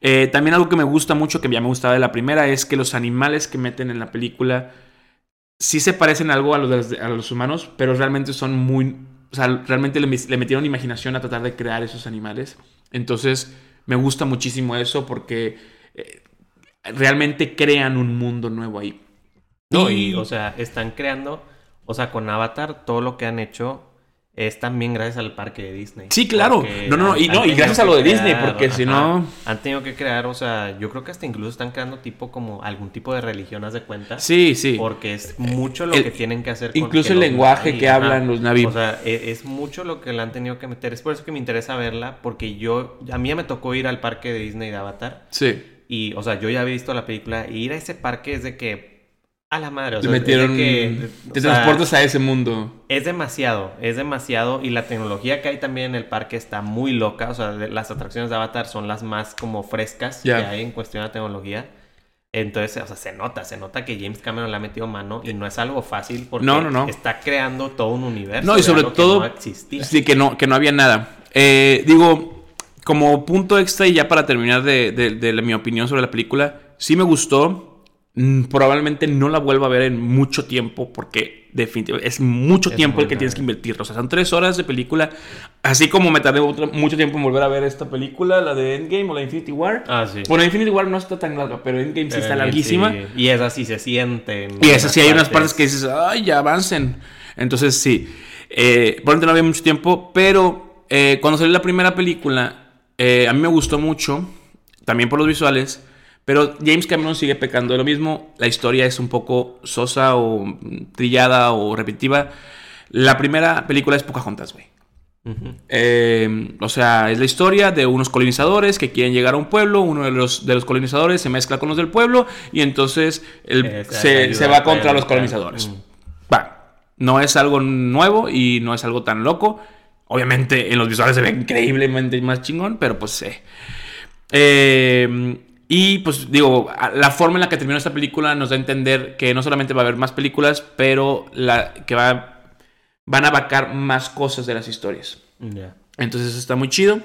Eh, también algo que me gusta mucho, que ya me gustaba de la primera, es que los animales que meten en la película sí se parecen algo a los, a los humanos, pero realmente son muy... O sea, realmente le, metieron imaginación a tratar de crear esos animales. Entonces, me gusta muchísimo eso porque eh, realmente crean un mundo nuevo ahí. No, y o sea, están creando o sea, con Avatar, todo lo que han hecho es también gracias al parque de Disney. Sí, claro. No, no, y, no, y gracias a lo de Disney, porque si no. Han tenido que crear, o sea, yo creo que hasta incluso están creando tipo como algún tipo de religión, haz de cuenta. Sí, sí. Porque es mucho lo que tienen que hacer. Incluso el lenguaje que hablan los naví. O sea, e, es, mucho lo que le han tenido que meter. Es por eso que me interesa verla, porque yo, a mí ya me tocó ir al parque de Disney de Avatar. Sí. Y, o sea, yo ya había visto la película. Y ir a ese parque es de que a la madre. O sea, te metieron. Que, te transportas a ese mundo. Es demasiado, es demasiado. Y la tecnología que hay también en el parque está muy loca. O sea, las atracciones de Avatar son las más como frescas que hay en cuestión de tecnología. Entonces, o sea, se nota, se nota que James Cameron le ha metido mano y no es algo fácil porque no, no, no. está creando todo un universo. No, y sobre todo. Que no existía. Sí, que no, que no había nada. Eh, digo, como punto extra y ya para terminar de, de mi opinión sobre la película, sí me gustó probablemente no la vuelva a ver en mucho tiempo porque definitivamente es mucho tiempo el que tienes que invertir. O sea, son tres horas de película. Así como me tardé mucho tiempo en volver a ver esta película, la de Endgame o la Infinity War. Ah, sí. Bueno, Infinity War no está tan larga, pero Endgame sí está larguísima. Y esa sí se siente. Y esa sí hay unas partes que dices, ay, ya avancen. Entonces sí. Eh, por no había mucho tiempo, pero eh, cuando salió la primera película, eh, a mí me gustó mucho, también por los visuales. Pero James Cameron sigue pecando de lo mismo. La historia es un poco sosa o trillada o repetitiva. La primera película es Pocahontas, güey. Eh, o sea, es la historia de unos colonizadores que quieren llegar a un pueblo, uno de los, de los colonizadores se mezcla con los del pueblo y entonces se, va contra los colonizadores. Va, no es algo nuevo y no es algo tan loco. Obviamente en los visuales se ve increíblemente más chingón, pero pues eh, eh y pues digo, la forma en la que terminó esta película nos da a entender que no solamente va a haber más películas, pero la, que va, van a abarcar más cosas de las historias. Entonces está muy chido.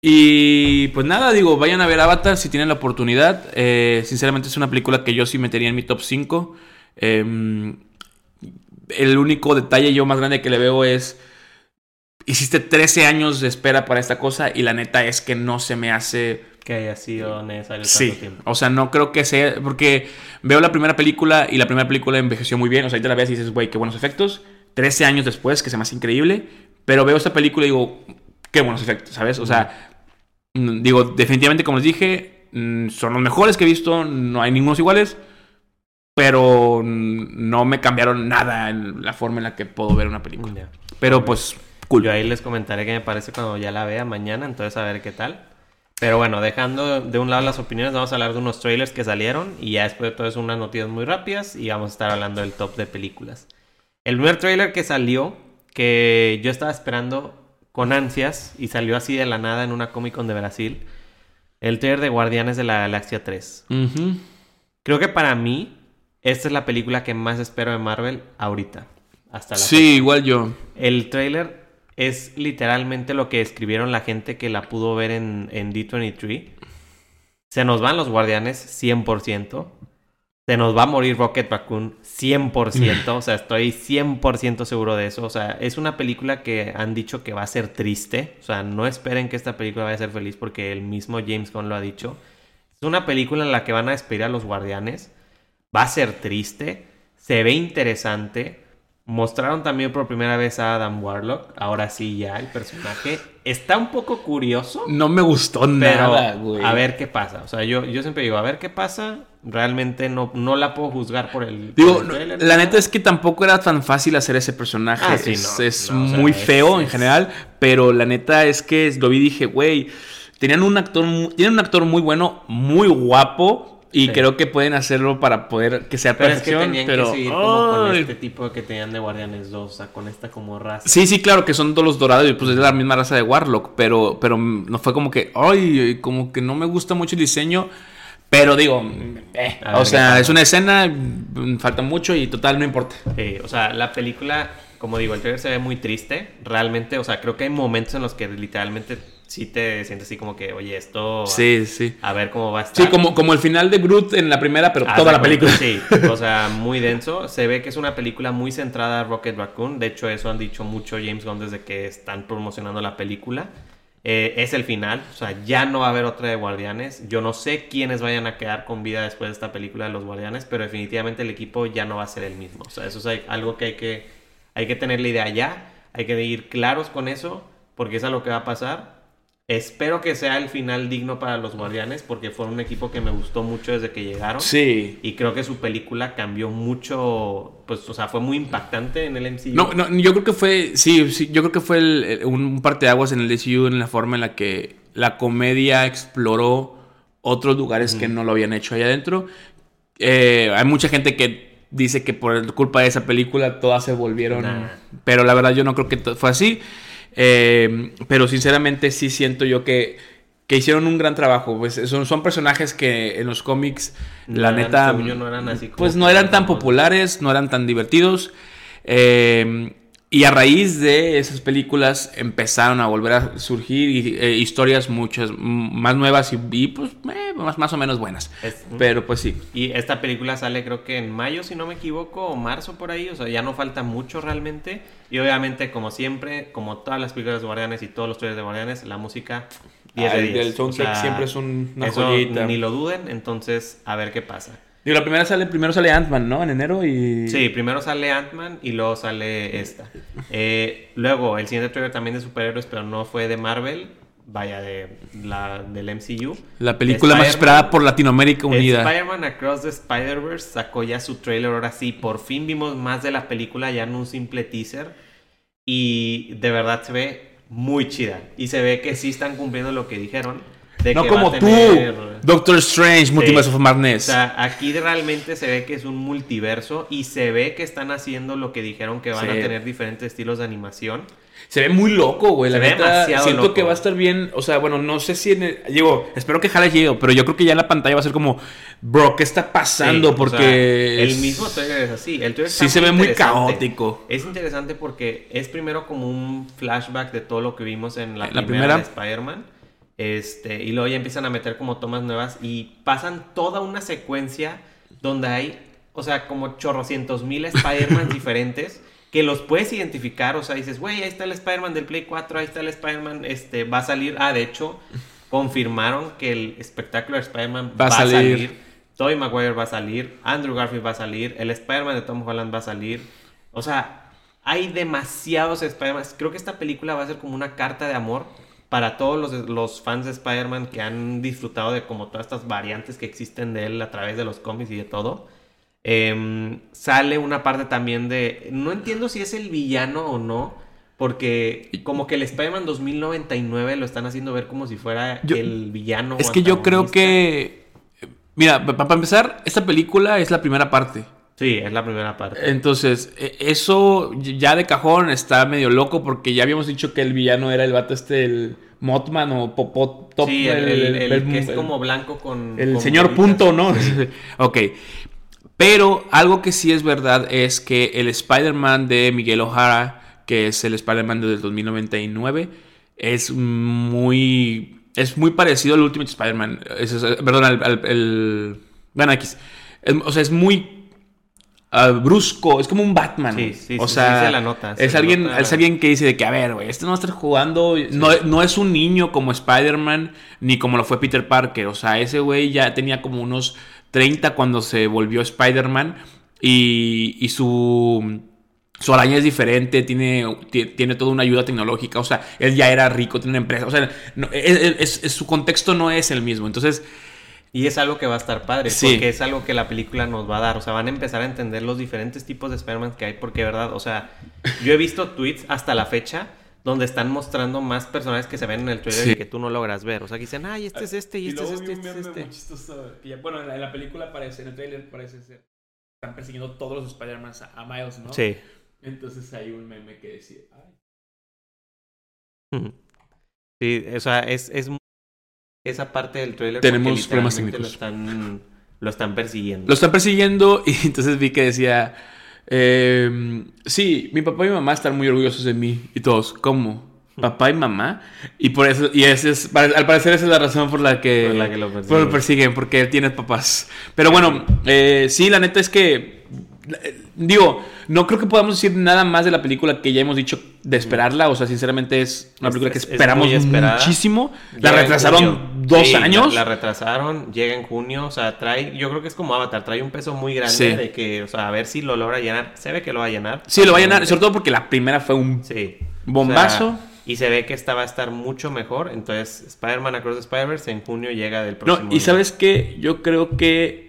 Y pues nada, digo, vayan a ver Avatar si tienen la oportunidad. Eh, sinceramente es una película que yo sí metería en mi top 5. Em, el único detalle yo más grande que le veo es, hiciste 13 años de espera para esta cosa y la neta es que no se me hace que haya sido necesario sí. tiempo. O sea, no creo que sea. Porque veo la primera película y la primera película envejeció muy bien. O sea, ahí te la ves y dices, güey, qué buenos efectos. 13 años después, que se me hace increíble. Pero veo esta película y digo, qué buenos efectos, ¿sabes? O sea, mm, digo, definitivamente, como les dije, mm, son los mejores que he visto. No hay ningunos iguales. Pero no me cambiaron nada en la forma en la que puedo ver una película. Pero pues, cool. Yo ahí les comentaré qué me parece cuando ya la vea mañana. Entonces, a ver qué tal. Pero bueno, dejando de un lado las opiniones, vamos a hablar de unos trailers que salieron y ya después de todo eso unas noticias muy rápidas y vamos a estar hablando del top de películas. El primer trailer que salió, que yo estaba esperando con ansias y salió así de la nada en una Comic Con de Brasil, el trailer de Guardianes de la Galaxia 3. Creo que para mí, esta es la película que más espero de Marvel ahorita. Hasta la sí, igual yo. El trailer es literalmente lo que escribieron la gente que la pudo ver en, en D23. Se nos van los guardianes 100%. Se nos va a morir Rocket Raccoon 100%. o sea, estoy 100% seguro de eso. O sea, es una película que han dicho que va a ser triste. O sea, no esperen que esta película vaya a ser feliz porque el mismo James Gunn lo ha dicho. Es una película en la que van a despedir a los guardianes. Va a ser triste. Se ve interesante. Mostraron también por primera vez a Adam Warlock. Ahora sí, ya el personaje está un poco curioso. No me gustó nada, güey. A ver qué pasa. O sea, yo, yo siempre digo, a ver qué pasa. realmente no, no la puedo juzgar por el. Digo, por el trailer, la ¿no? neta es que tampoco era tan fácil hacer ese personaje. Ah, sí, es no, es no, o sea, muy es- feo en general, pero la neta es que lo vi y dije, güey, tenían un actor, tienen un actor muy bueno, muy guapo. Y Sí. creo que pueden hacerlo para poder que sea Pero es que perfección. tenían pero, que seguir como con este tipo que tenían de Guardianes 2, o sea, con esta como raza. Sí, sí, claro que son todos los dorados y pues es la misma raza de Warlock, pero, pero no fue como que, ay, como que no me gusta mucho el diseño, pero digo, eh, A ver o sea, es una escena, mm, falta mucho y total no importa. Sí, o sea, la película, como digo, el trailer se ve muy triste. Realmente, o sea, creo que hay momentos en los que literalmente sí te sientes así como que, oye, esto. Sí, sí. A ver cómo va a estar. Sí, como, como el final de Groot en la primera, pero Haz toda la película. Sí, o sea, muy denso. Se ve que es una película muy centrada a Rocket Raccoon. De hecho, eso han dicho mucho James Gunn desde que están promocionando la película. Eh, es el final, o sea, ya no va a haber otra de Guardianes. Yo no sé quiénes vayan a quedar con vida después de esta película de los Guardianes, pero definitivamente el equipo ya no va a ser el mismo. O sea, eso es hay- algo que hay que, hay que tener la idea ya. Hay que ir claros con eso, porque es a lo que va a pasar. Espero que sea el final digno para los Guardianes, porque fue un equipo que me gustó mucho desde que llegaron. Sí. Y creo que su película cambió mucho, pues, o sea, fue muy impactante en el MCU. No, no, yo creo que fue, sí, sí, yo creo que fue el- el- un parteaguas en el DCU en la forma en la que la comedia exploró otros lugares que no lo habían hecho allá adentro. Eh, hay mucha gente que dice que por culpa de esa película todas se volvieron, Nah. pero la verdad yo no creo que fue así. Eh, pero sinceramente sí siento yo que, que hicieron un gran trabajo. Pues son, son personajes que en los cómics, No la eran, neta, no eran así como pues no eran tan populares, no eran tan divertidos. Eh, y a raíz de esas películas empezaron a volver a surgir eh, historias muchas más nuevas y, y, pues eh, más, más o menos buenas. Es- Pero pues sí. Y esta película sale creo que en mayo, si no me equivoco, o marzo por ahí, o sea, ya no falta mucho realmente. Y obviamente, como siempre, como todas las películas de Guardianes y todos los trailers de Guardianes, la música 10 de Ah, el 10. del soundtrack siempre es un- una eso joyita. Ni lo duden, entonces a ver qué pasa. Digo, la primera sale, primero sale Ant-Man, ¿no? En enero y... Sí, primero sale Ant-Man y luego sale esta. Eh, luego, el siguiente trailer también de superhéroes, pero no fue de Marvel, vaya, de la, del MCU. La película más esperada por Latinoamérica Unida. Spider-Man Across the Spider-Verse sacó ya su trailer, ahora sí, por fin vimos más de la película, ya en un simple teaser. Y de verdad se ve muy chida. Y se ve que sí están cumpliendo lo que dijeron. De no que va como tú, Doctor Strange, Multiverse of O Madness. sea, aquí realmente se ve que es un multiverso y se ve que están haciendo lo que dijeron que van Sí. a tener diferentes estilos de animación. Se ve muy loco, güey. La Se ve neta, demasiado siento loco. que va a estar bien. O sea, bueno, no sé si en el- Digo, espero que jale chido, pero yo creo que ya en la pantalla va a ser como, bro, ¿qué está pasando? Sí, o Porque. sea, es- el mismo trailer es así. El trailer Sí se ve muy caótico. Es interesante porque es primero como un flashback de todo lo que vimos en la, primera, primera. de Spider-Man. Este, y luego ya empiezan a meter como tomas nuevas y pasan toda una secuencia donde hay, o sea, como chorrocientos mil Spider-Man diferentes que los puedes identificar. O sea, dices, güey, ahí está el Spider-Man del Play 4, ahí está el Spider-Man, este, va a salir. Ah, de hecho, confirmaron que el espectáculo de Spider-Man Va a salir. Tobey Maguire va a salir, Andrew Garfield va a salir, el Spider-Man de Tom Holland va a salir. O sea, hay demasiados Spider-Man. Creo que esta película va a ser como una carta de amor para todos los, los fans de Spider-Man que han disfrutado de como todas estas variantes que existen de él a través de los cómics y de todo. Em, sale una parte también de... No entiendo si es el villano o no. Porque como que el Spider-Man 2099 lo están haciendo ver como si fuera Yo- el villano. Es que yo creo que. Mira, pa- para empezar, esta película es la primera parte. Sí, es la primera parte. Entonces, e- eso ya de cajón está medio loco porque ya habíamos dicho que el villano era el vato este, el Mothman o Popot Top. sí, el, el- el el- que es como blanco con... El con señor punto, ¿no? ok. Pero algo que sí es verdad es que el Spider-Man de Miguel O'Hara, que es el Spider-Man del 2099, es muy. Es muy parecido al Ultimate Spider-Man. Perdón, al. bueno. Es- o sea, es muy. Brusco, es como un Batman. Sí, sí, o sí, sea, sí se la nota, se es la alguien, nota. es alguien que dice de que, a ver, güey, este no va a estar jugando, no, no es un niño como Spider-Man, ni como lo fue Peter Parker, o sea, ese güey ya tenía como unos 30 cuando se volvió Spider-Man y, y su, su araña es diferente, tiene, ti- tiene toda una ayuda tecnológica, o sea, él ya era rico, tiene una empresa, o sea, no- es- es- es- su contexto no es el mismo, entonces... Y es algo que va a estar padre, Sí. porque es algo que la película nos va a dar. O sea, van a empezar a entender los diferentes tipos de Spider-Man que hay, porque, ¿verdad? O sea, yo he visto tweets hasta la fecha donde están mostrando más personajes que se ven en el trailer Sí. y que tú no logras ver. O sea, que dicen, ay, este es este, y este es este, este es este. chistoso. que ya- bueno, en la, en la película parece, en el trailer parece ser. Están persiguiendo todos los Spider-Man a, a Miles, ¿no? Sí. Entonces hay un meme que decía. "Ay. Sí, o sea, es, es esa parte del trailer. Tenemos problemas técnicos. Lo están, lo están persiguiendo. Lo están persiguiendo y entonces vi que decía, eh, sí, mi papá y mi mamá están muy orgullosos de mí. Y todos, ¿cómo? ¿Papá y mamá? Y por eso, y ese es, al parecer esa es la razón por la que, Por la que lo por- persiguen. lo persiguen, porque él tiene papás. Pero bueno, eh, sí, la neta es que, digo, no creo que podamos decir nada más de la película que ya hemos dicho de esperarla. O sea, sinceramente es una película que es- es esperamos muchísimo. La Llega retrasaron dos Sí, años. La, la retrasaron, llega en junio, o sea, trae, yo creo que es como Avatar, trae un peso muy grande Sí. de que, o sea, a ver si lo logra llenar. Se ve que lo va a llenar. Sí, lo va a llenar, sobre todo porque la primera fue un Sí. Bombazo. O sea, y se ve que esta va a estar mucho mejor. Entonces, Spider-Man Across the Spider-Verse en junio llega del No, próximo y año. sabes qué, yo creo que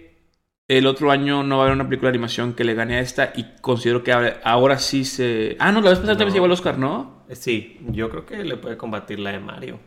el otro año no va a haber una película de animación que le gane a esta y considero que ahora, sí se... Ah, no, la vez pasada también se llevó el Oscar, ¿no? Sí, yo creo que le puede combatir la de Mario.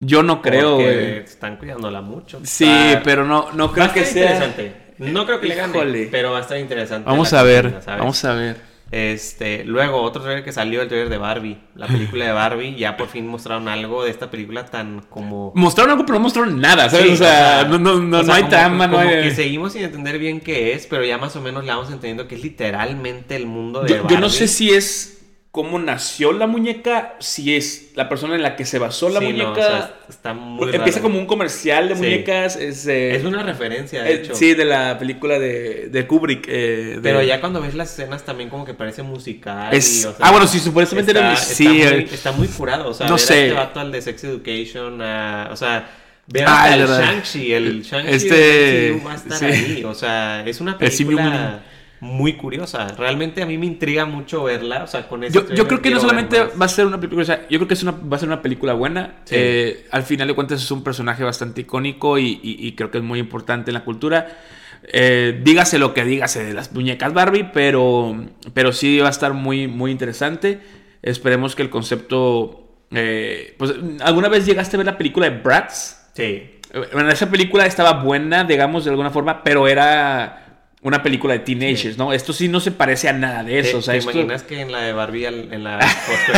Yo no creo, güey. están cuidándola mucho. Sí, Va- pero no, no va a creo que sea... interesante. No creo que le gane, pero va a estar interesante. Vamos a ver, vamos a ver. Este, luego otro trailer que salió, el trailer de Barbie, la película de Barbie, ya por fin mostraron algo de esta película tan como Mostraron algo, pero no mostraron nada, ¿sabes? Sí, o sea, no, no, no, o sea, no hay como- trama, no como hay... que seguimos sin entender bien qué es, pero ya más o menos la vamos entendiendo que es literalmente el mundo de Yo, yo no Barbie. sé si es cómo nació la muñeca, si es la persona en la que se basó la Sí, no, muñeca. o sea, está muy Empieza raro. como un comercial de Sí. muñecas. Es, eh, Es una referencia, de eh, hecho. sí, de la película de, de Kubrick. eh, de- Pero ya cuando ves las escenas también como que parece musical. Es- y, o sea, ah, bueno, sí, supuestamente está, era- está sí, muy, eh, está muy curado. O sea, no ver a sé. este vato al de Sex Education, a- o sea, ver Ah, el. Shang-Chi, el Shang-Chi Este- va a estar ahí. O sea, es una película muy curiosa. Realmente a mí me intriga mucho verla. O sea, con Yo, yo creo que no solamente va a ser una película, o sea, yo creo que es una, va a ser una película buena. Sí. Eh, al final de cuentas es un personaje bastante icónico y, y- y creo que es muy importante en la cultura. Eh, dígase lo que dígase de las muñecas Barbie, pero, pero sí va a estar muy, muy interesante. Esperemos que el concepto... eh, pues, ¿alguna vez llegaste a ver la película de Bratz? Sí. Bueno, esa película estaba buena, digamos, de alguna forma, pero era una película de teenagers, ¿no? Esto sí no se parece a nada de eso. ¿Te, o sea, te esto- imaginas que en la de Barbie, en la post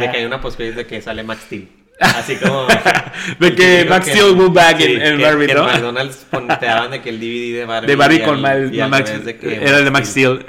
de que hay una post de que sale Max Steel? Así como... De que Max Steel will back en- en que- Barbie, que ¿no? En McDonald's te daban de que el DVD de Barbie... De Barbie con Max, revés de que era el de Max Steel.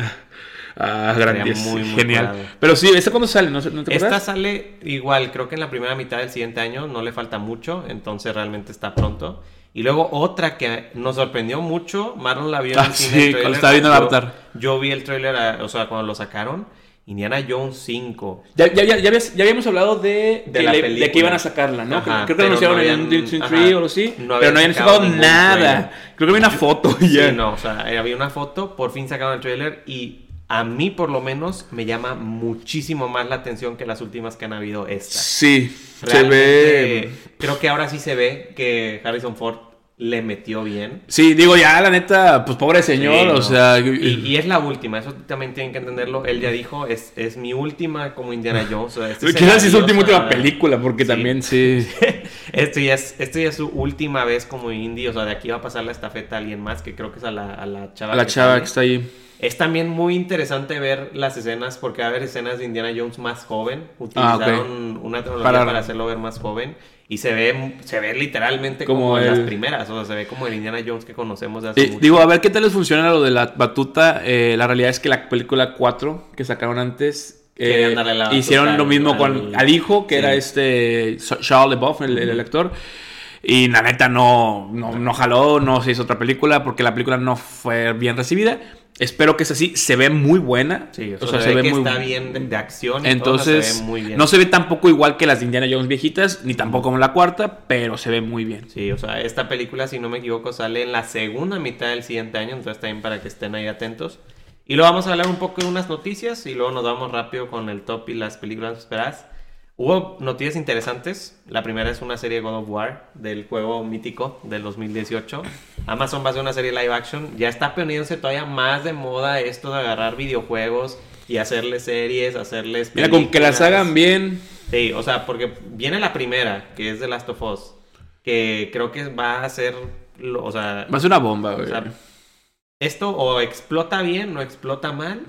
Ah, muy Genial. Pero sí, ¿esta cuándo sale? ¿No, no te Esta sale igual, creo que en la primera mitad del siguiente año no le falta mucho, entonces realmente está pronto. Y luego otra que nos sorprendió mucho, Marlon la vio en Ah, el cine. sí, el cuando tráiler, estaba viendo yo- Avatar. Yo vi el trailer, o sea, cuando lo sacaron, Indiana Jones 5. Ya, ya, ya, ya, habías- ya habíamos hablado de, De que la le- de que iban a sacarla, ¿no? Ajá, creo que anunciaron no en Disney o algo así. no pero no habían sacado nada. trailer. Creo que había una foto ya. Sí, no, o sea, había una foto, por fin sacaron el trailer y a mí por lo menos me llama muchísimo más la atención que las últimas que han habido estas. Sí, se ve. Creo que ahora sí se ve que Harrison Ford le metió bien. Sí, digo, ya la neta, pues pobre señor, Sí, o sea. Y, y es la última, eso también tienen que entenderlo. Él ya dijo, es, es mi última como Indiana Jones. o sea, este Quizás es su última, última película, porque Sí. también sí. esto, ya es, esto ya es su última vez como indie, o sea, de aquí va a pasar la estafeta a alguien más, que creo que es a la, a la chava. A la que chava que está ahí. Es también muy interesante ver las escenas, porque va a haber escenas de Indiana Jones más joven. Ah. Utilizaron una tecnología Para- para... hacerlo ver más joven. Y se ve, se ve literalmente Como como, el- las primeras. O sea, se ve como el Indiana Jones que conocemos de hace Eh, mucho. digo, a ver qué tal les funciona lo de la batuta. Eh, la realidad es que la película 4 que sacaron antes eh, darle la hicieron lo al- mismo con al- hijo, que sí. era este Charles LeBoff, el, el actor. Y la neta no, no, no jaló, no se hizo otra película porque la película no fue bien recibida. Espero que es así, se ve muy buena. Sí, o sea, se, ve, que está bien de, de acción. Y todo, Entonces, se ve muy bien. no se ve tampoco igual que las de Indiana Jones viejitas, ni tampoco como la cuarta, pero se ve muy bien. Sí, o sea, esta película, si no me equivoco, sale en la segunda mitad del siguiente año, entonces también para que estén ahí atentos. Y luego vamos a hablar un poco de unas noticias y luego nos vamos rápido con el top y las películas esperadas. Hubo noticias interesantes. La primera es una serie God of War del juego mítico del 2018. Amazon va a hacer una serie live action. Ya está poniéndose todavía más de moda esto de agarrar videojuegos y hacerles series, hacerles. Mira, con que las hagan bien. Sí, o sea, porque viene la primera, que es The Last of Us. Que creo que va a ser. O sea. Va a ser una bomba, güey. esto o explota bien o explota mal.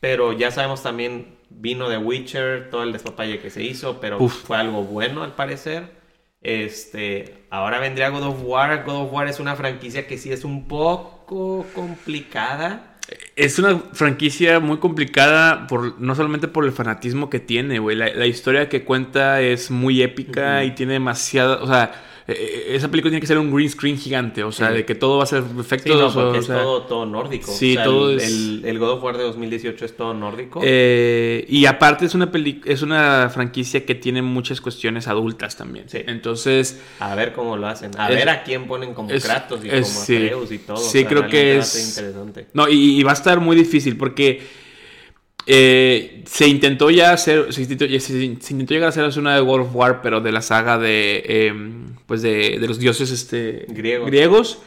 Pero ya sabemos también vino de Witcher, todo el despapalle que se hizo, pero fue algo bueno al parecer. Este, ahora vendría God of War. God of War es una franquicia que sí es un poco complicada. Es una franquicia muy complicada por no solamente por el fanatismo que tiene, güey. La, historia que cuenta es muy épica y tiene demasiada, o sea, esa película tiene que ser un green screen gigante, o sea, de que todo va a ser perfecto. Sí, no, es todo, todo, nórdico. Sí, todo el, es... el, God of War de 2018 es todo nórdico. Eh, y aparte es una es una franquicia que tiene muchas cuestiones adultas también. Sí. Entonces... A ver cómo lo hacen. A ver a quién ponen como Kratos y como Atreus y todo. Sí, creo que es... Interesante. No, y va a estar muy difícil porque eh, se intentó ya hacer, se intentó, llegar a hacer una de World of War, pero de la saga de, em, pues de, los dioses este, griegos.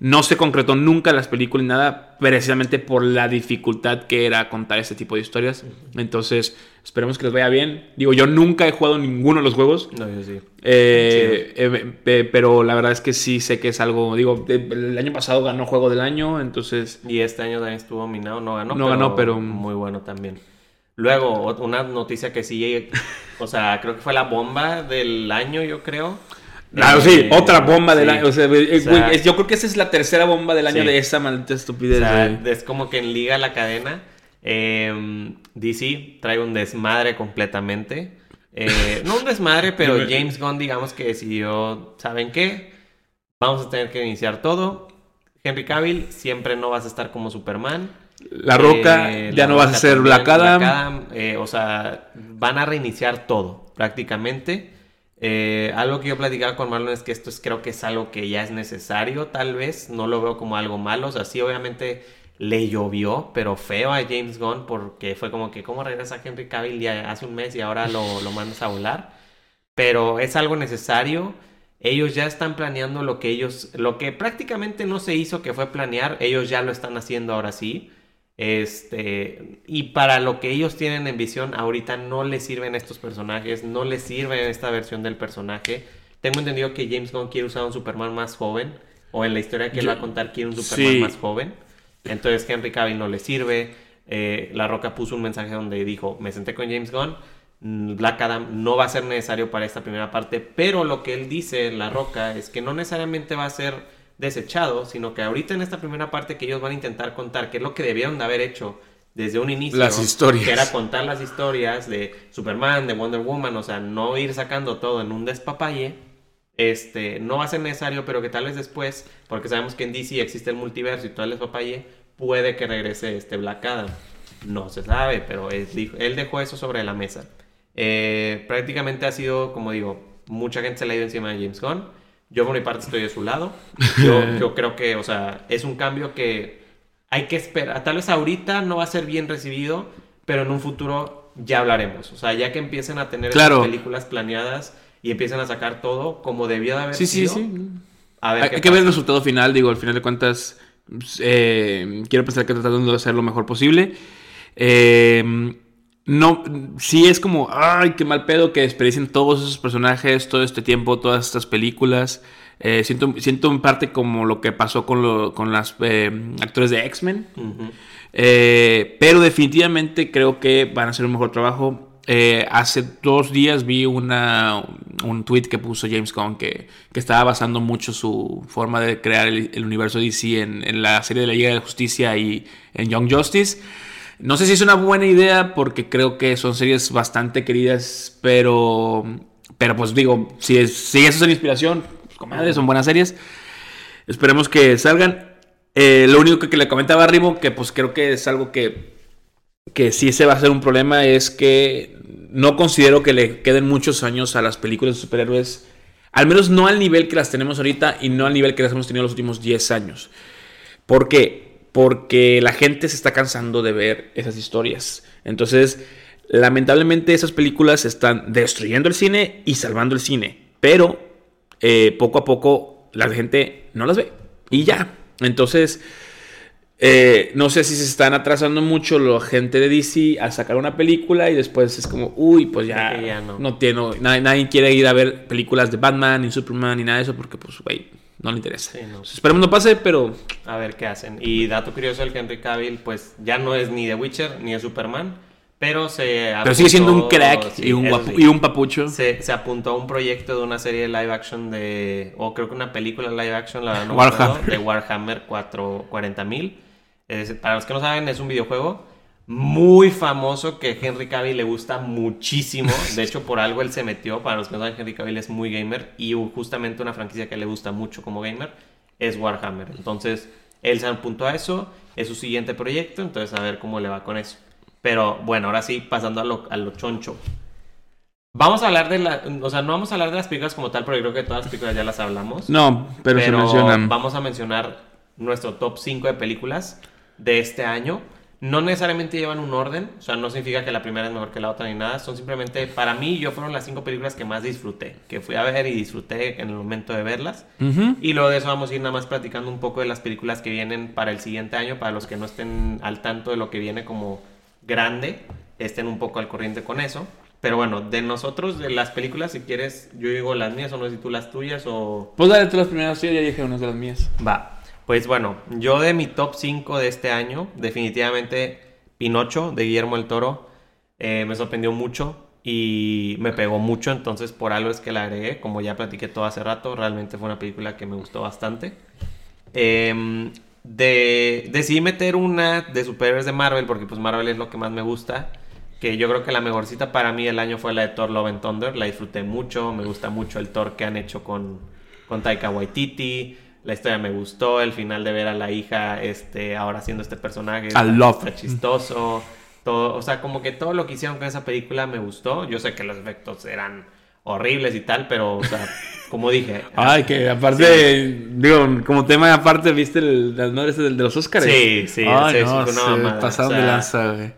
No se concretó nunca las películas ni nada, precisamente por la dificultad que era contar este tipo de historias. Entonces, esperemos que les vaya bien. Digo, yo nunca he jugado ninguno de los juegos. No, yo sí. Eh, eh, pero la verdad es que sí sé que es algo. Digo, el año pasado ganó Juego del Año, entonces. Y este año también estuvo nominado, no ganó. No ganó, pero. Muy bueno también. Luego, una noticia que sí, o sea, creo que fue la bomba del año, yo creo. Claro, sí, eh, otra bomba del año. Eh, yo creo que esa es la tercera bomba del año de esa maldita estupidez. es como que en liga la cadena. Em, DC trae un desmadre completamente. Eh, no un desmadre, pero James Gunn, digamos que decidió, ¿saben qué? Vamos a tener que iniciar todo. Henry Cavill, siempre no vas a estar como Superman. La Roca, ya no vas a ser Black Adam. o sea, van a reiniciar todo, prácticamente. Eh, algo que yo platicaba con Marlon es que esto es, creo que es algo que ya es necesario, tal vez. No lo veo como algo malo. O sea, sí, obviamente le llovió, pero feo a James Gunn porque fue como que, ¿cómo regresa Henry Cavill ya hace un mes y ahora lo, lo mandas a volar? Pero es algo necesario. Ellos ya están planeando lo que ellos, lo que prácticamente no se hizo, que fue planear, ellos ya lo están haciendo ahora sí. Este, y para lo que ellos tienen en visión, ahorita no les sirven estos personajes, no les sirve esta versión del personaje. Tengo entendido que James Gunn quiere usar un Superman más joven, o en la historia que él va a contar quiere un Superman más joven. Entonces Henry Cavill no le sirve. Eh, la Roca puso un mensaje donde dijo, me senté con James Gunn, mm, Black Adam no va a ser necesario para esta primera parte, pero lo que él dice, La Roca, es que no necesariamente va a ser desechado, sino que ahorita en esta primera parte que ellos van a intentar contar, que es lo que debieron de haber hecho desde un inicio, las historias. que era contar las historias de Superman, de Wonder Woman, o sea, no ir sacando todo en un despapalle, este, no va a ser necesario, pero que tal vez después, porque sabemos que en DC existe el multiverso y todo el despapalle, puede que regrese este Black Adam. No se sabe, pero él, él dejó eso sobre la mesa. Eh, prácticamente ha sido, como digo, mucha gente se le ha ido encima de James Gunn. Yo por mi parte estoy de su lado. Yo, creo que, o sea, es un cambio que hay que esperar. Tal vez ahorita no va a ser bien recibido, pero en un futuro ya hablaremos. O sea, ya que empiecen a tener claro. películas planeadas y empiecen a sacar todo como debía de haber sí, sido. Sí, sí, Hay que ver el resultado final. Digo, al final de cuentas, pues, eh, quiero pensar que tratando de hacer lo mejor posible. Eh, no, sí es como, ay, qué mal pedo que desperdicien todos esos personajes, todo este tiempo, todas estas películas. Eh, siento, siento en parte como lo que pasó con, lo, con las eh, actores de X-Men. Eh, pero definitivamente creo que van a hacer un mejor trabajo. hace dos días vi una, un tweet que puso James Gunn que, que estaba basando mucho su forma de crear el, universo DC en, en, la serie de la Liga de Justicia y en Young Justice. No sé si es una buena idea porque creo que son series bastante queridas, pero, pero pues digo, si, si eso es una inspiración, pues comadre, son buenas series. Esperemos que salgan. Eh, lo único que, le comentaba a Rimo, que pues creo que es algo que, que sí se va a ser un problema, es que no considero que le queden muchos años a las películas de superhéroes. Al menos no al nivel que las tenemos ahorita y no al nivel que las hemos tenido los últimos 10 años. ¿Por qué? Porque la gente se está cansando de ver esas historias. Entonces, Lamentablemente esas películas están destruyendo el cine y salvando el cine, pero eh, poco a poco la gente no las ve y ya. Entonces, eh, no sé si se están atrasando mucho la gente de DC a sacar una película y después es como, uy, pues ya, no. tiene, nadie, quiere ir a ver películas de Batman ni Superman ni nada de eso porque, pues, güey, no le interesa. Esperemos no pase, pero... A ver qué hacen. Y dato curioso, el Henry Cavill, pues, ya no es ni de Witcher ni de Superman pero se Pero sigue siendo un crack y, un y un papucho. Se, se, apuntó a un proyecto de una serie de live action de. O creo que una película live action, la no Warhammer. de Warhammer 440.000. Para los que no saben, es un videojuego muy famoso que Henry Cavill le gusta muchísimo. De hecho, por algo él se metió. Para los que no saben, Henry Cavill es muy gamer. Y justamente una franquicia que le gusta mucho como gamer es Warhammer. Entonces, él se apuntó a eso. Es su siguiente proyecto. Entonces, a ver cómo le va con eso. Pero bueno, ahora sí, pasando a lo, a lo choncho. Vamos a hablar de la. O sea, no vamos a hablar de las películas como tal, porque creo que todas las películas ya las hablamos. No, pero, se mencionan. Vamos a mencionar nuestro top 5 de películas de este año. No necesariamente llevan un orden, o sea, no significa que la primera es mejor que la otra ni nada. Son simplemente, para mí, yo fueron las cinco películas que más disfruté, que fui a ver y disfruté en el momento de verlas. Y luego de eso vamos a ir nada más platicando un poco de las películas que vienen para el siguiente año, para los que no estén al tanto de lo que viene como grande estén un poco al corriente con eso. Pero bueno, de nosotros, de las películas, si quieres, yo digo las mías o no sé si tú las tuyas o... Pues dale tú las primeras, sí, ya dije unas de las mías. Va, pues bueno, yo de mi top 5 de este año, definitivamente Pinocho de Guillermo el Toro eh, me sorprendió mucho y me pegó mucho, entonces por algo es que la agregué, como ya platiqué todo hace rato, realmente fue una película que me gustó bastante. Eh, de, decidí meter una de superhéroes de Marvel, porque pues Marvel es lo que más me gusta. Que yo creo que la mejorcita para mí el año fue la de Thor Love and Thunder. La disfruté mucho. Me gusta mucho el Thor que han hecho con, con Taika Waititi. La historia me gustó. El final de ver a la hija este, ahora haciendo este personaje. Al love. chistoso. Todo, o sea, como que todo lo que hicieron con esa película me gustó. Yo sé que los efectos eran horribles y tal, pero, o sea, como dije. Ay, que aparte, digo, como tema aparte, ¿viste el, las madres de, los Oscars? Sí, sí, Ay, no, pasaron de lanza, güey.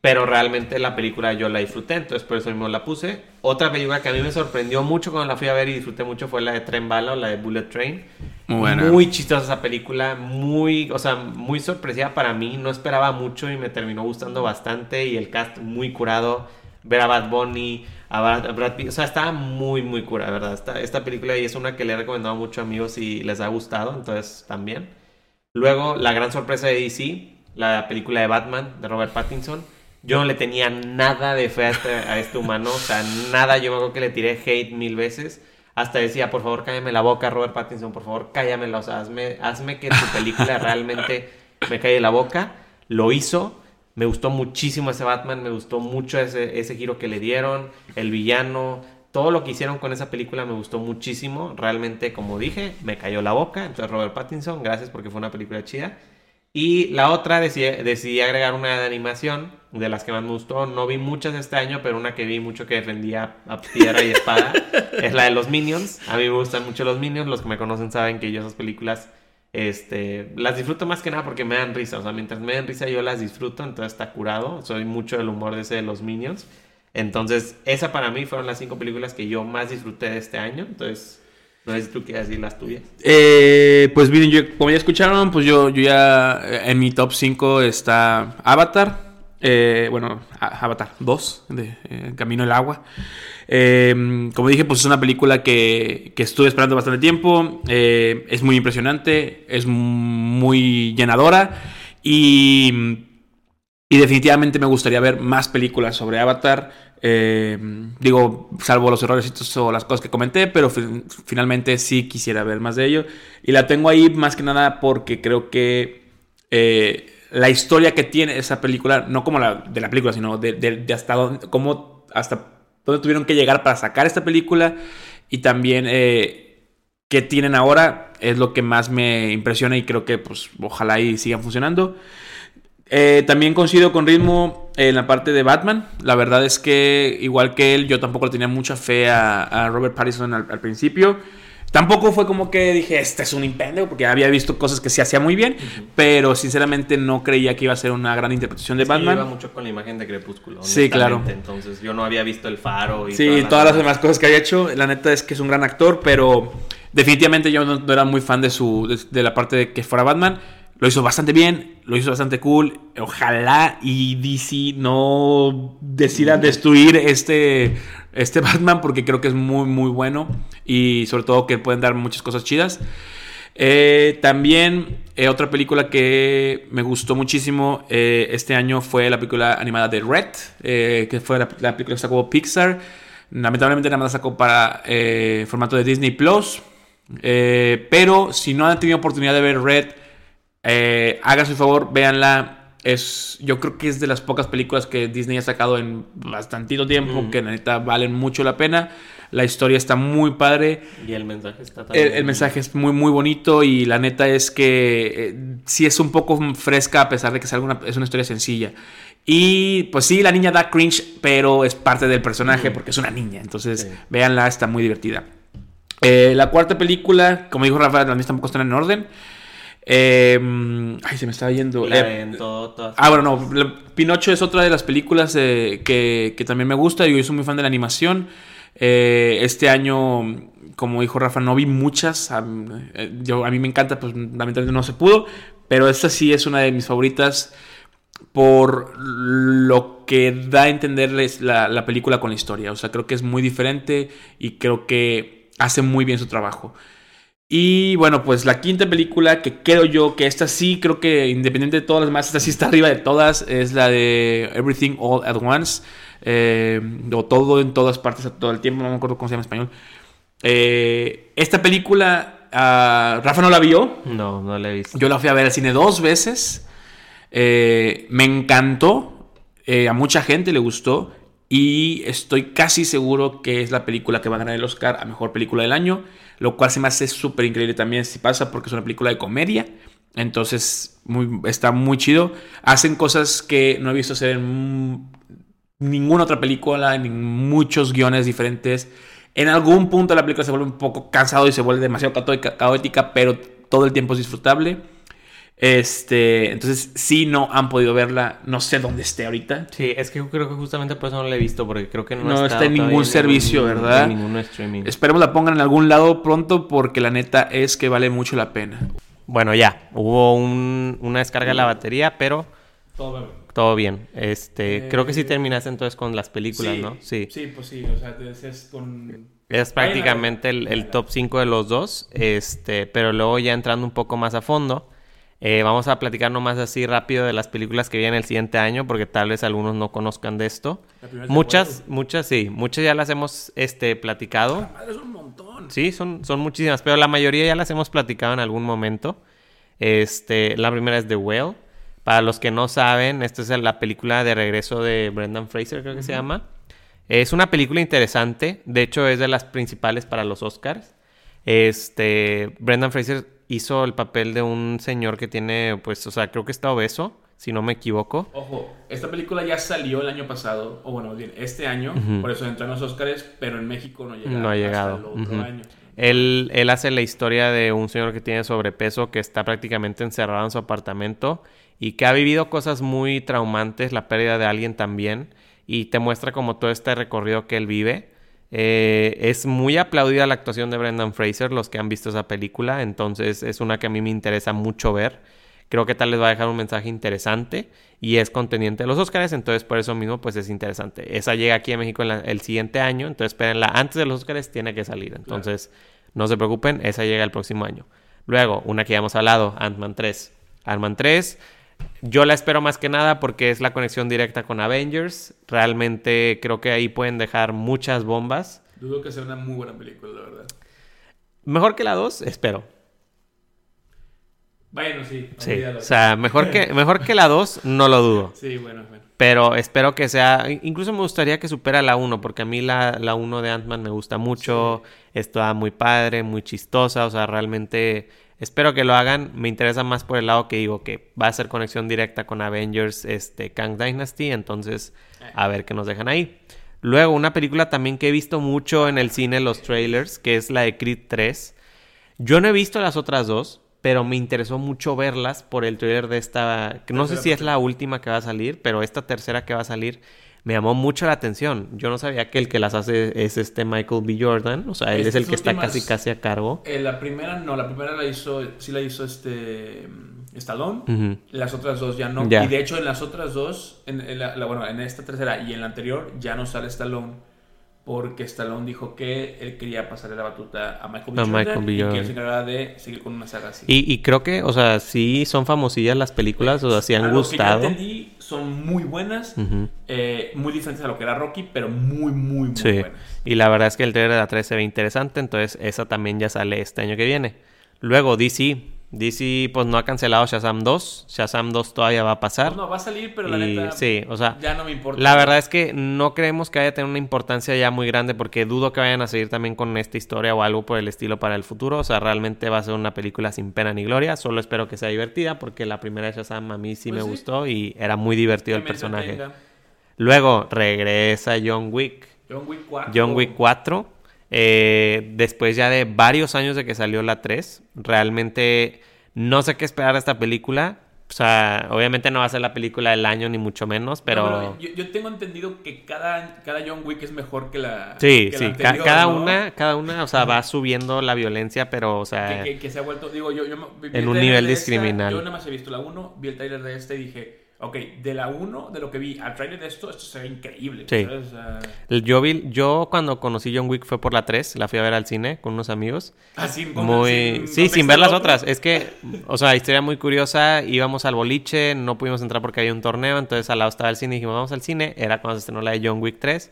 Pero realmente la película yo la disfruté, entonces por eso mismo la puse. Otra película que a mí me sorprendió mucho cuando la fui a ver y disfruté mucho fue la de Tren Bala o la de Bullet Train. Muy buena. Muy chistosa esa película, muy, o sea, muy sorpresiva para mí. No esperaba mucho y me terminó gustando bastante. Y el cast muy curado. Ver a Bad Bunny, a Brad, Pitt. O sea, está muy, muy cura, ¿verdad? Esta, esta película y es una que le he recomendado mucho a amigos y les ha gustado, entonces también. Luego, la gran sorpresa de DC, la película de Batman de Robert Pattinson. Yo no le tenía nada de fe a este, a este humano, o sea, nada. Yo me acuerdo que le tiré hate mil veces. Hasta decía, por favor, cállame la boca, Robert Pattinson, por favor, cállamela. O sea, hazme, hazme que tu película realmente me calle la boca. Lo hizo. Me gustó muchísimo ese Batman, me gustó mucho ese, ese giro que le dieron, el villano, todo lo que hicieron con esa película me gustó muchísimo. Realmente, como dije, me cayó la boca. Entonces, Robert Pattinson, gracias porque fue una película chida. Y la otra decidí, agregar una de animación, de las que más me gustó. No vi muchas este año, pero una que vi mucho que defendía a piedra y espada es la de los Minions. A mí me gustan mucho los Minions. Los que me conocen saben que yo esas películas este, las disfruto más que nada porque me dan risa. O sea, mientras me dan risa yo las disfruto, entonces está curado. Soy mucho del humor de ese de los Minions. Entonces, esa para mí fueron las cinco películas que yo más disfruté de este año. Entonces, no sé si tú quieres decir las tuyas. Eh, pues miren, yo, como ya escucharon, pues yo, yo ya en mi top 5 está Avatar. Eh, bueno, Avatar 2, de eh, Camino al Agua. Eh, como dije, pues es una película que, estuve esperando bastante tiempo. Eh, es muy impresionante, es muy llenadora y, y, definitivamente me gustaría ver más películas sobre Avatar. Eh, digo, salvo los errores o las cosas que comenté, pero finalmente sí quisiera ver más de ello. Y la tengo ahí más que nada porque creo que la historia que tiene esa película, no como la de la película, sino de, de hasta dónde, cómo hasta dónde tuvieron que llegar para sacar esta película y también eh, qué tienen ahora es lo que más me impresiona y creo que pues ojalá y sigan funcionando. Eh, también coincido con Ritmo en la parte de Batman. La verdad es que, igual que él, yo tampoco le tenía mucha fe a, Robert Pattinson al, principio. Tampoco fue como que dije, este es un impendio, porque había visto cosas que se hacía muy bien, pero sinceramente no creía que iba a ser una gran interpretación de Es que Batman. iba mucho con la imagen de Crepúsculo. Sí, claro. Entonces yo no había visto el faro y Sí, todas las demás cosas que había hecho. La neta es que es un gran actor, pero definitivamente yo no, no era muy fan de su de, de la parte de que fuera Batman. Lo hizo bastante bien, lo hizo bastante cool. Ojalá y DC no decida destruir este, este Batman porque creo que es muy, muy bueno. Y sobre todo que pueden dar muchas cosas chidas. Eh, también eh, otra película que me gustó muchísimo eh, este año fue la película animada de Red, que fue la, la película que sacó Pixar. Lamentablemente nada más la sacó para formato de Disney Plus. Pero si no han tenido oportunidad de ver Red, eh, háganse favor, véanla. Es, yo creo que es de las pocas películas que Disney ha sacado en bastantito tiempo, Mm. que la neta valen mucho la pena. La historia está muy padre. Y el mensaje está El, también. el mensaje es muy, muy bonito y la neta es que eh, sí es un poco fresca a pesar de que es, alguna, es una historia sencilla. Y pues sí, la niña da cringe, pero es parte del personaje Mm. porque es una niña. Entonces, Sí. véanla, está muy divertida. Eh, la cuarta película, como dijo Rafa, las mías tampoco están en orden. Eh, ay, se me estaba yendo. Eh, todo, Ah, bueno, no. Pinocho es otra de las películas eh, que, que también me gusta. Yo soy muy fan de la animación. Eh, este año, como dijo Rafa, no vi muchas. A, eh, yo, a mí me encanta, pues lamentablemente no se pudo. Pero esta sí es una de mis favoritas por lo que da a entenderles la, la película con la historia. O sea, creo que es muy diferente y creo que hace muy bien su trabajo. Y bueno, pues la quinta película que creo yo que esta sí, creo que independiente de todas las demás, esta sí está arriba de todas, es la de Everything All at Once. eh, o todo en todas partes a todo el tiempo, no me acuerdo cómo se llama en español. Eh, esta película, ah, Rafa no la vio, No, no la he visto. yo la fui a ver al cine dos veces. Eh, me encantó. a mucha gente le gustó. Y estoy casi seguro que es la película que va a ganar el Oscar a mejor película del año. Lo cual se me hace súper increíble también si pasa porque es una película de comedia. Entonces está muy chido. Hacen cosas que no he visto hacer en ninguna otra película, en muchos guiones diferentes. En algún punto la película se vuelve un poco cansado y se vuelve demasiado caótica, pero todo el tiempo es disfrutable. Este, entonces, si no han podido verla, no sé dónde esté ahorita. Sí, es que yo creo que justamente por eso no la he visto, porque creo que no, No está en ningún servicio, ningún- ¿verdad? En ningún streaming. Esperemos la pongan en algún lado pronto porque la neta es que vale mucho la pena. Bueno, ya, hubo un- una descarga de la batería, pero todo bien. Este, creo que sí Eh, terminaste entonces con las películas, ¿no? Sí. Sí, pues sí, o sea, es con... Es prácticamente el, el top 5 de los dos, este, pero luego ya entrando un poco más a fondo, eh, vamos a platicar nomás así rápido de las películas que vienen el siguiente año, porque tal vez algunos no conozcan de esto. Muchas, muchas sí, muchas ya las hemos este, platicado. Madre, es un montón. Sí, son, son muchísimas, pero la mayoría ya las hemos platicado en algún momento. Este, la primera es The Whale. Para los que no saben, esta es la película de regreso de Brendan Fraser, creo que se llama. Es una película interesante, de hecho es de las principales para los Oscars. Este, Brendan Fraser hizo el papel de un señor que tiene, pues, o sea, creo que está obeso, si no me equivoco. Ojo, esta película ya salió el año pasado, o bueno, bien, este año, por eso entró en los Oscars, pero en México no llega No ha hasta llegado, el otro año. Él, él hace la historia de un señor que tiene sobrepeso, que está prácticamente encerrado en su apartamento y que ha vivido cosas muy traumantes, la pérdida de alguien también, y te muestra como todo este recorrido que él vive. Eh, es muy aplaudida la actuación de Brendan Fraser, los que han visto esa película, entonces es una que a mí me interesa mucho ver. Creo que tal les va a dejar un mensaje interesante y es contendiente de los Oscars, entonces por eso mismo pues es interesante. Esa llega aquí a México en la- el siguiente año, entonces espérenla antes de los Oscars, tiene que salir. Entonces no se preocupen, esa llega el próximo año. Luego, una que ya hemos hablado, Ant-Man 3. Ant-Man 3, yo la espero más que nada porque es la conexión directa con Avengers. Realmente creo que ahí pueden dejar muchas bombas. Dudo que sea una muy buena película, la verdad. Mejor que la 2, espero. Bueno, sí, Sí, o sea, mejor que, mejor que la 2, no lo dudo. Sí, bueno, bueno. Pero espero que sea. Incluso me gustaría que supera la 1, porque a mí la, la 1 de Ant-Man me gusta mucho. Está muy padre, muy chistosa. O sea, realmente espero que lo hagan. Me interesa más por el lado que digo que va a ser conexión directa con Avengers, este, Kang Dynasty. Entonces, a ver qué nos dejan ahí. Luego, una película también que he visto mucho en el cine, los trailers, que es la de Creed 3. Yo no he visto las otras dos, pero me interesó mucho verlas por el trailer de esta... No sé si es la última que va a salir, pero esta tercera que va a salir me llamó mucho la atención. Yo no sabía que el que las hace es este Michael B. Jordan. O sea, él es el que está casi casi a cargo. Eh, la primera no, la primera la hizo, sí la hizo este mm, Stallone. Las otras dos ya no. Y de hecho en las otras dos, en, en la, la- bueno, en esta tercera y en la anterior ya no sale Stallone. Porque Stallone dijo que él quería pasarle la batuta a Michael B. A Jordan Michael B. y que se encargara de seguir con una saga así. Y, y creo que, o sea, sí son famosillas las películas, o sea, sí han A lo que yo gustado. entendí, son muy buenas, eh, muy diferentes a lo que era Rocky, pero muy, muy, muy Sí. buenas. Y la verdad es que el trailer de la 3 se ve interesante, entonces esa también ya sale este año que viene. Luego DC. DC pues no ha cancelado Shazam 2. Shazam 2 todavía va a pasar. Pues no, va a salir, pero la y neta sí, o sea, ya no me importa. la verdad es que no creemos que vaya a tener una importancia ya muy grande porque dudo que vayan a seguir también con esta historia o algo por el estilo para el futuro. O sea, realmente va a ser una película sin pena ni gloria. Solo espero que sea divertida porque la primera de Shazam a mí sí Pues me sí. gustó y era muy divertido Que el personaje. Luego regresa John Wick. John Wick 4. John Wick 4. Eh, después ya de varios años de que salió la 3. Realmente no sé qué esperar de esta película. O sea, obviamente no va a ser la película del año ni mucho menos, pero... No, yo, yo tengo entendido que cada, cada John Wick es mejor que la. Sí, que la sí, ca- anterior, cada ¿no? una, cada una, o sea, va subiendo la violencia, pero, o sea, Que, que- que se ha vuelto. Digo, yo, yo vi En un nivel esta, discriminal. yo nada más he visto la 1, vi el trailer de este y dije, ok, de la 1, de lo que vi al trailer de esto, esto se ve increíble. Sí. yo vi, yo cuando conocí John Wick fue por la 3, la fui a ver al cine con unos amigos. así, con- Muy... sin- Sí, sin ver las otras. Es que, o sea, historia muy curiosa. Íbamos al boliche, no pudimos entrar porque había un torneo. Entonces al lado estaba el cine y dijimos, vamos al cine. Era cuando se estrenó la de John Wick 3.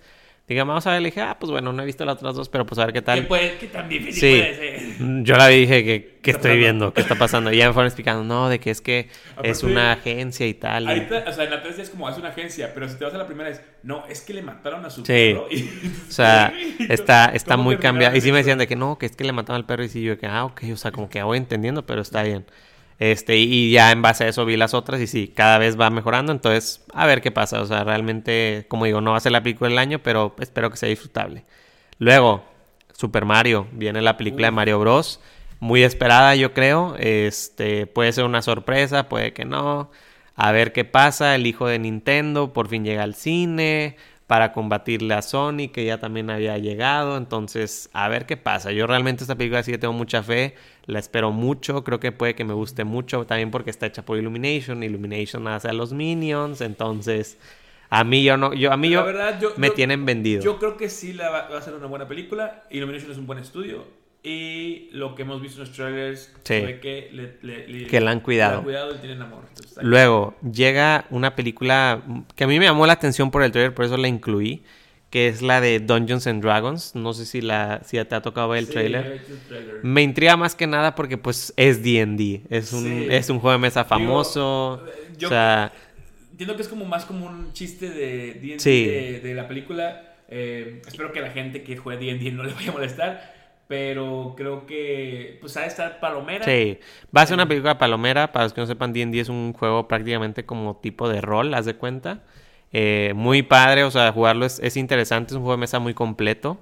Dije, vamos a ver. Le dije, ah, pues bueno, no he visto las otras dos, pero pues a ver qué ¿Qué, tal. puede, ¿Qué tan difícil Sí. puede ser? Yo la vi y dije, ¿qué, qué estoy viendo? ¿Qué está pasando? Y ya me fueron explicando, no, de que es que es una agencia y tal. y- Ahorita, o sea, en la 3 es como, es una agencia, pero si te vas a la primera es, no, es que le mataron a su Sí. perro. Y, O sea, está, está ¿Cómo muy cambiado. Y sí me decían de que no, que es que le mataron al perro. Y sí, yo de que, ah, ok, o sea, como que voy entendiendo, pero está bien. Este, y, ya en base a eso vi las otras y sí, cada vez va mejorando. Entonces, a ver qué pasa. O sea, realmente, como digo, no va a ser la película del año, pero espero que sea disfrutable. Luego, Super Mario. Viene la película de Mario Bros. Muy esperada, yo creo. Este, puede ser una sorpresa, puede que no. A ver qué pasa. El hijo de Nintendo por fin llega al cine para combatirle a Sony, que ya también había llegado. Entonces, a ver qué pasa. Yo realmente esta película sí que tengo mucha fe. La espero mucho. Creo que puede que me guste mucho. También porque está hecha por Illumination. Illumination hace a los Minions. Entonces, a mí yo no, yo, a mí yo verdad, yo- me yo- tienen vendido. Yo creo que sí la va, va a ser una buena película. Illumination es un buen estudio. Y lo que hemos visto en los trailers Sí. fue que le, le- le- Que la han cuidado. Han cuidado y tienen amor. Entonces, Luego llega una película que a mí me llamó la atención por el trailer, por eso la incluí, que es la de Dungeons and Dragons. No sé si la si te ha tocado ver el Sí, trailer. el trailer. Me intriga más que nada porque pues es D&D, es un Sí. es un juego de mesa famoso, eh, yo- o sea, Entiendo que es como más como un chiste de D&D de, de la película. Eh, espero que la gente que juegue D&D no le vaya a molestar. Pero creo que pues ha de estar palomera. sí, va a ser una película palomera, para los que no sepan D&D es un juego prácticamente como tipo de rol, haz de cuenta. Eh, muy padre, o sea, jugarlo es, es interesante, es un juego de mesa muy completo.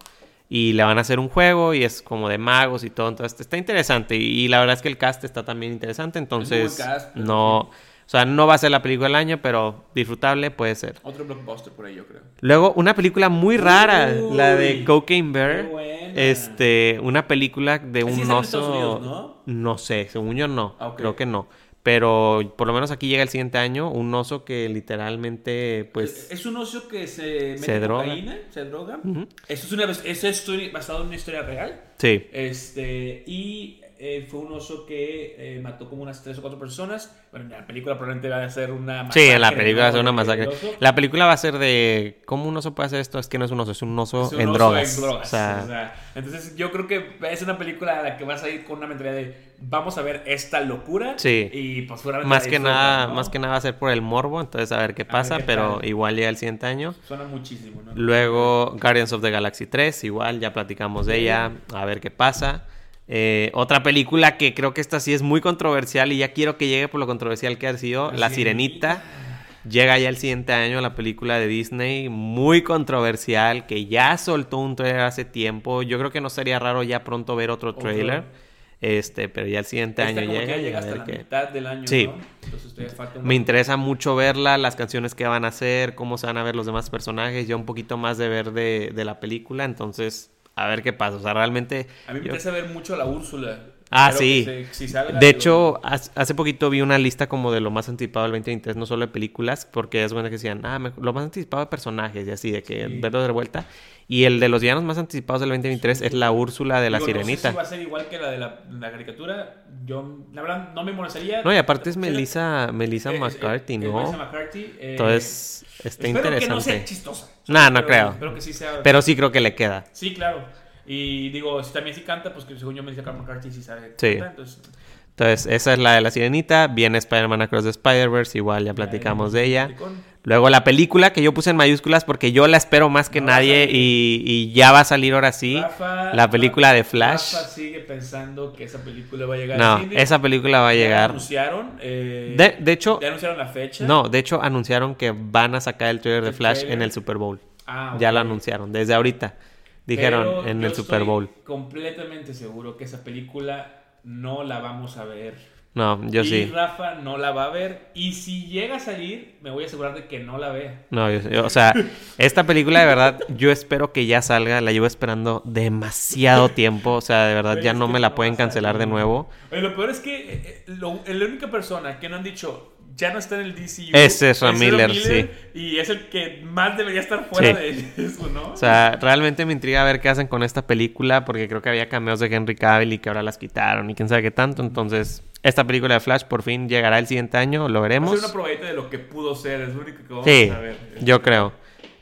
Y le van a hacer un juego y es como de magos y todo. Entonces está interesante. Y, y la verdad es que el cast está también interesante. Entonces, cast, no. O sea, no va a ser la película del año, pero disfrutable puede ser. Otro blockbuster por ahí, yo creo. Luego, una película muy rara, la de Cocaine Bear. qué buena. Este, una película de un Estados oso. Unidos, ¿no? sé, según yo no. Ah. Creo que no. Pero por lo menos aquí llega el siguiente año un oso que literalmente, pues. Es un oso que se mete Se droga. cocaína, se droga. Esto es una vez, es basado en una historia real. Sí. Este, y eh, fue un oso que eh, mató como unas tres o cuatro personas. Bueno, en la película probablemente va a ser una Sí, en la masacre, película va a ser una masacre. La película va a ser de. ¿Cómo un oso puede hacer esto? Es que no es un oso, es un oso, Es un en, oso drogas. en drogas, O sea, o sea, entonces yo creo que es una película a la que vas a ir con una mentalidad de vamos a ver esta locura Sí. y pues seguramente más que nada, ¿no? más que nada va a ser por el morbo, entonces a ver qué pasa, qué pero tal. igual llega el siguiente año. suena muchísimo, ¿no? Luego Guardians of the Galaxy 3, igual ya platicamos de ella, a ver qué pasa. Eh, otra película que creo que esta sí es muy controversial y ya quiero que llegue por lo controversial que ha sido, La La Sirenita. Llega ya el siguiente año la película de Disney, muy controversial, que ya soltó un trailer hace tiempo. Yo creo que no sería raro ya pronto ver otro trailer. Este, pero ya el siguiente Esta año que llega. ya llega hasta la qué- mitad del año, Sí. ¿no? Entonces todavía falta un Me interesa mucho verla, las canciones que van a hacer, cómo se van a ver los demás personajes, yo un poquito más de ver de, de la película, entonces a ver qué pasa. O sea, realmente... A mí me yo- interesa ver mucho a la Úrsula. Ah, Espero sí. se- si salga, De hecho, haz- hace poquito vi una lista como de lo más anticipado del 2023, no solo de películas, porque es bueno que decían, ah, me- lo más anticipado de personajes y así, de que Sí. verlo de vuelta. Y el de los villanos más anticipados del 2023 es la Úrsula de la digo, No sé Sirenita. si va a ser igual que la de la, la caricatura. Yo, la verdad, no me molestaría. No, y aparte es Melissa, Melissa es- es- McCarthy, es ¿no? Melissa McCarthy. eh, Entonces, está espero que no interesante. sea chistosa. Nah, no Pero- creo. Espero que sí sea. Pero sí creo que le queda. Sí, claro. Y digo, si también sí canta, pues que según yo Melissa McCarthy sí sabe Sí. cantar, entonces, Entonces, esa es la de la Sirenita. Viene Spider-Man Across the Spider-Verse, igual ya platicamos de ella. platicón. Luego la película que yo puse en mayúsculas porque yo la espero más que No va a nadie y, y ya va a salir ahora sí Rafa- la película de Flash. Rafa sigue pensando que esa película va a llegar No, al cine. esa película va a Ya llegar. anunciaron. eh, De, de hecho, ya anunciaron la fecha. no, de hecho anunciaron que van a sacar el trailer de Flash trailer. en el Super Bowl. Ah, Ya lo anunciaron, desde ahorita. Dijeron Pero en yo el Super Bowl. Completamente seguro que esa película no la vamos a ver. No, yo y sí. Rafa no la va a ver. Y si llega a salir, me voy a asegurar de que no la vea. No, yo- yo- o sea, esta película de verdad, yo espero que ya salga. La llevo esperando demasiado tiempo. O sea, de verdad, Pero ya no me la no pueden cancelar de nuevo. Oye, lo peor es que eh, eh, lo- la única persona que no han dicho ya no está en el DCU Ese es Ezra Miller, sí. Y es el que más debería estar fuera Sí. de eso, ¿no? O sea, realmente me intriga ver qué hacen con esta película, porque creo que había cameos de Henry Cavill y que ahora las quitaron y quién sabe qué tanto. Entonces, esta película de Flash por fin llegará el siguiente año, lo Va a veremos. ser una probadita de lo que pudo ser, es lo único que vamos Sí, a ver. yo creo.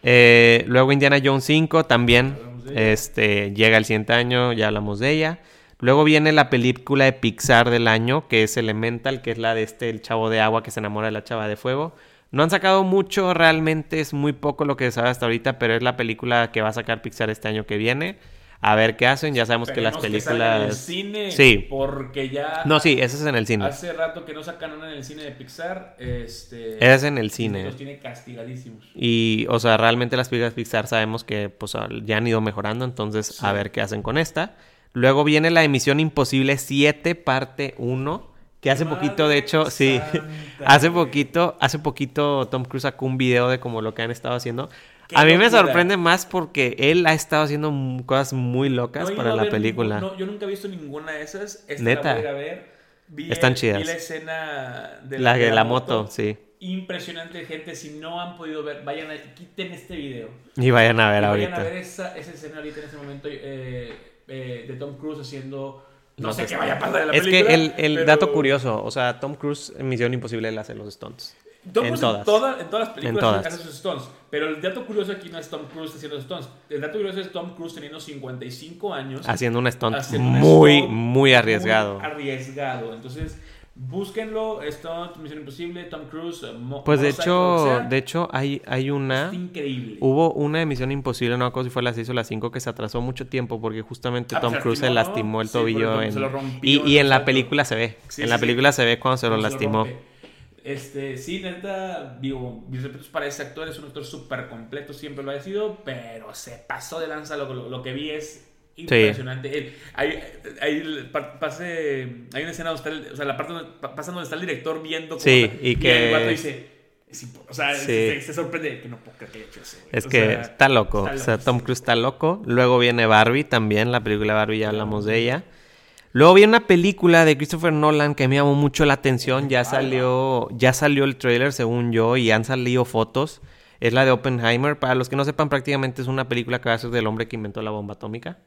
Eh, luego Indiana Jones 5 también este, llega el siguiente año, ya hablamos de ella. Luego viene la película de Pixar del año, que es Elemental, que es la de este, el chavo de agua que se enamora de la chava de fuego. No han sacado mucho, realmente es muy poco lo que se sabe hasta ahorita, pero es la película que va a sacar Pixar este año que viene. A ver qué hacen, ya sabemos que las Esperemos salga en el películas... cine, Sí. porque ya No, sí, ese es en el cine. hace rato que no sacan una en el cine de Pixar, este Ese es en el cine. Los tiene castigadísimos. Y, o sea, realmente las películas Pixar sabemos que pues, ya han ido mejorando, entonces a ver qué hacen con esta. Luego viene la emisión Imposible 7, parte 1, que hace Madre poquito, de hecho, sí, hace poquito, hace poquito Tom Cruise sacó un video de como lo que han estado haciendo. Qué A mí me locura. sorprende más porque él ha estado haciendo cosas muy locas No para la película. ningún- no, yo nunca he visto ninguna de esas. Esta Neta. La voy a ver. Vi Están el- chidas. Vi la escena de la de la moto, sí. Impresionante, gente. Si no han podido ver, vayan a, quiten este video. Y vayan a ver Y ahorita. vayan a ver esa, esa escena ahorita en ese momento eh, eh, de Tom Cruise haciendo. No, No sé sé. qué vaya a pasar en la Es película. que el, el pero- dato curioso, o sea, Tom Cruise en Misión Imposible él hace los stunts. Tom en todas. En, toda- en todas las películas En todas. hace sus stunts. Pero el dato curioso aquí no es Tom Cruise haciendo los stunts. El dato curioso es Tom Cruise teniendo 55 años. Haciendo un stunt haciendo un muy, stunt muy arriesgado. muy arriesgado. Entonces, búsquenlo. Stunt, Misión Imposible, Tom Cruise. eh, mo- Pues de hecho, de hecho hay, hay una... Es increíble. Hubo una emisión imposible, no me acuerdo si fue las 6 o las 5, que se atrasó mucho tiempo porque justamente Ah, Tom pues se Cruise se lastimó, el tobillo. el- en- se lo rompió y, en y en la película se ve. Sí, en sí, la película se ve cuando se lo Se lastimó. Este, sí, neta, digo, mis respetos para ese actor, es un actor súper completo, siempre lo ha sido, pero se pasó de lanza, lo, lo, lo que vi es impresionante. Él- hay, hay, pase, hay una escena donde está, el- o sea, la parte donde, pa- pasa donde está el director viendo cómo Sí, y que- el dice, es o sea, Sí. se, se sorprende que no puedo creer que haya hecho eso. güey. Es O que sea, está loco. está o sea, Tom sí. Cruise está loco. Luego viene Barbie también, la película Barbie, ya hablamos de ella. Luego viene una película de Christopher Nolan que me llamó mucho la atención. Ya salió, ya salió el trailer, según yo, y han salido fotos. Es la de Oppenheimer. Para los que no sepan, prácticamente es una película que va a ser del hombre que inventó la bomba atómica.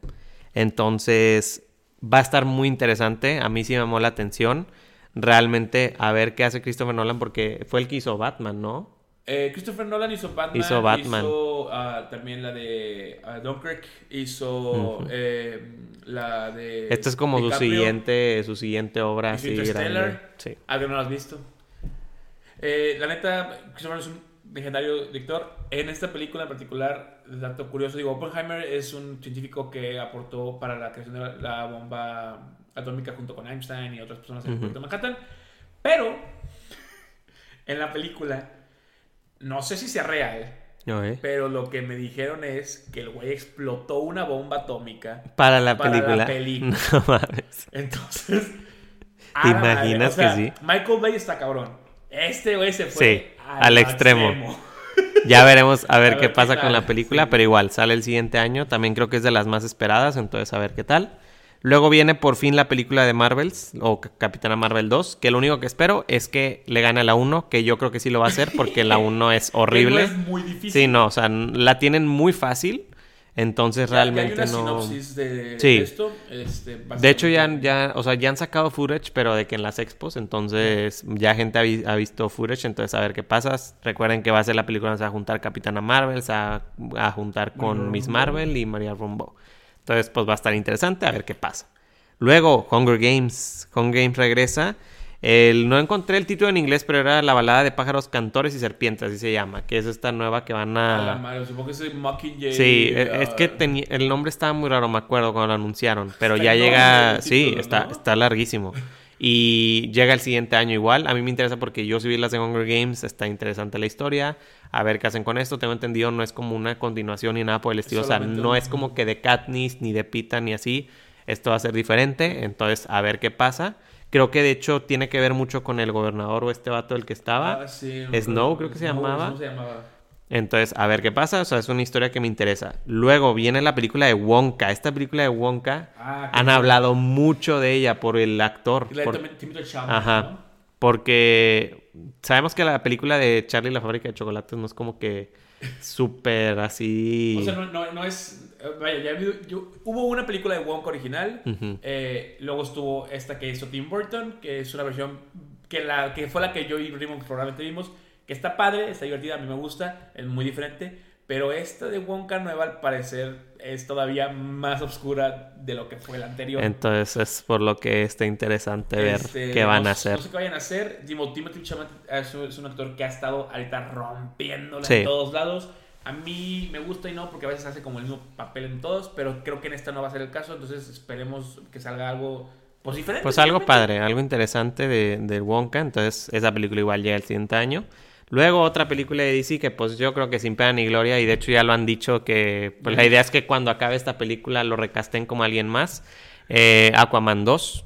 Entonces, va a estar muy interesante. A mí sí me llamó la atención. Realmente, a ver qué hace Christopher Nolan, porque fue el que hizo Batman, ¿no? Eh, Christopher Nolan hizo Batman. Hizo Batman. hizo, ah, también la de ah, Dunkirk. Hizo eh, la de. Esta es como su siguiente, su siguiente obra así grande. Sí. Ah, que no lo has visto. Eh, la neta, Christopher es un legendario director. En esta película en particular, dato curioso, digo, Oppenheimer es un científico que aportó para la creación de la, bomba atómica junto con Einstein y otras personas en el proyecto Manhattan. Pero, en la película, no sé si sea real, Pero lo que me dijeron es que el güey explotó una bomba atómica. Para la película. No mames. Entonces. ¿Te imaginas que sí? Michael Bay está cabrón. Este güey se fue al, extremo. Ya veremos a ver, qué pasa con la película, pero igual sale el siguiente año. También creo que es de las más esperadas, entonces a ver qué tal. Luego viene por fin la película de Marvels, o Capitana Marvel 2, que lo único que espero es que le gane a la 1, que yo creo que sí lo va a hacer, porque la 1 es horrible. es muy difícil. Sí, no, o sea, la tienen muy fácil. Entonces realmente hay una no. Sinopsis de, sí. esto. Este, de hecho, ya, ya, o sea, ya han sacado footage, pero de que en las expos, entonces ya gente ha, visto footage, entonces a ver qué pasa. Recuerden que va a ser la película se va a juntar Capitana Marvel, se va a, juntar con Miss Marvel y María Rombo. Entonces, pues va a estar interesante a ver qué pasa. Luego, Hunger Games. Hunger Games regresa. El, no encontré el título en inglés, pero era la balada de pájaros, cantores y serpientes, así se llama, que es esta nueva que van a... a supongo que es Mockingjay. Sí, e, es que el nombre estaba muy raro, me acuerdo cuando lo anunciaron, pero ya llega... sí, está, está larguísimo. Y llega el siguiente año igual. A mí me interesa porque yo sí vi las de Hunger Games, está interesante la historia. A ver qué hacen con esto. Tengo entendido, no es como una continuación ni nada por el estilo. o sea, no es como que de Katniss, ni de Pita, ni así. Esto va a ser diferente. Entonces, a ver qué pasa. Creo que de hecho tiene que ver mucho con el gobernador o este vato el que estaba. Ah, Snow, creo que se llamaba. Entonces, a ver qué pasa. O sea, es una historia que me interesa. Luego viene la película de Wonka. Esta película de Wonka ah, han hablado mucho de ella por el actor. Ajá. Porque sabemos que la película de Charlie y la fábrica de chocolates no es como que súper así. O sea, no, no es Vaya, ya hubo una película de Wonka original. Eh, luego estuvo esta que hizo Tim Burton, que es una versión que, la, que fue la que yo y Raymond probablemente vimos. Que está padre, está divertida, a mí me gusta, es muy diferente. Pero esta de Wonka nueva, al parecer, es todavía más oscura de lo que fue la anterior. Entonces, es por lo que está interesante ver este, qué van a hacer. No sé qué vayan a hacer. Timothy Chalamet es un actor que ha estado ahorita rompiéndola en todos lados. A mí me gusta y no, porque a veces hace como el mismo papel en todos, pero creo que en esta no va a ser el caso, entonces esperemos que salga algo pues diferente. Pues algo padre, algo interesante de, de Wonka, entonces esa película igual llega el siguiente año. Luego otra película de DC que pues yo creo que sin pena ni gloria y de hecho ya lo han dicho que pues la idea es que cuando acabe esta película lo recasten como alguien más. Eh, Aquaman 2,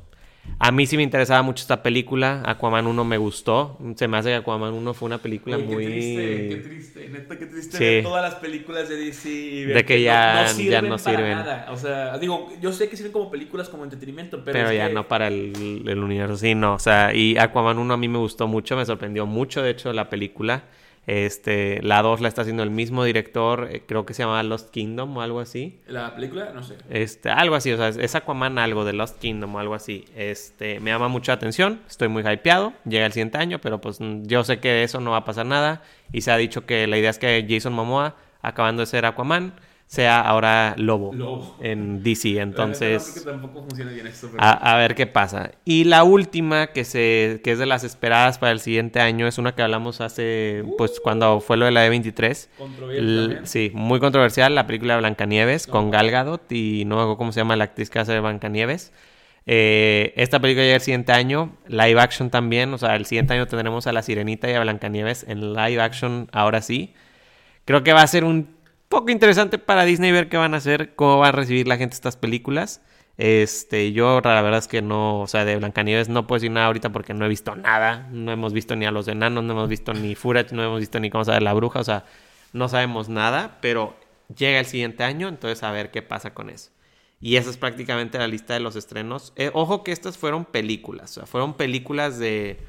a mí sí me interesaba mucho esta película. Aquaman 1 me gustó. Se me hace que Aquaman 1 fue una película muy. Qué triste, qué triste. Neta, qué triste ver todas las películas de DC y ver de que, ya no, sirven. Ya no sirven. nada. O sea, digo, yo sé que sirven como películas, como entretenimiento, pero. Pero ya no para el, el universo. Sí, no. O sea, y Aquaman 1 a mí me gustó mucho, me sorprendió mucho, de hecho, la película. Este, la 2 la está haciendo el mismo director, eh, creo que se llama Lost Kingdom o algo así. ¿La película? No sé. Este, algo así, o sea, es Aquaman algo de Lost Kingdom o algo así. Este, me llama mucha atención, estoy muy hypeado, llega el siguiente año, pero pues yo sé que de eso no va a pasar nada y se ha dicho que la idea es que Jason Momoa, acabando de ser Aquaman, sea ahora Lobo, en DC. Entonces, a, ver qué pasa. Y la última que se que es de las esperadas para el siguiente año es una que hablamos hace, pues cuando fue lo de la E23. sí, muy controversial, la película de Blancanieves con Gal Gadot y no me cómo se llama la actriz que hace de Blancanieves. Eh, esta película llega el siguiente año, live action también, o sea, el siguiente año tendremos a La Sirenita y a Blancanieves en live action, ahora sí. Creo que va a ser un poco interesante para Disney ver qué van a hacer, cómo va a recibir la gente estas películas. Este, yo la verdad es que no, o sea, de Blancanieves no puedo decir nada ahorita porque no he visto nada. No hemos visto ni a los enanos, no hemos visto ni Furet, no hemos visto ni cómo sabe la bruja, o sea, no sabemos nada, pero llega el siguiente año, entonces a ver qué pasa con eso. Y esa es prácticamente la lista de los estrenos. Eh, ojo que estas fueron películas, o sea, fueron películas de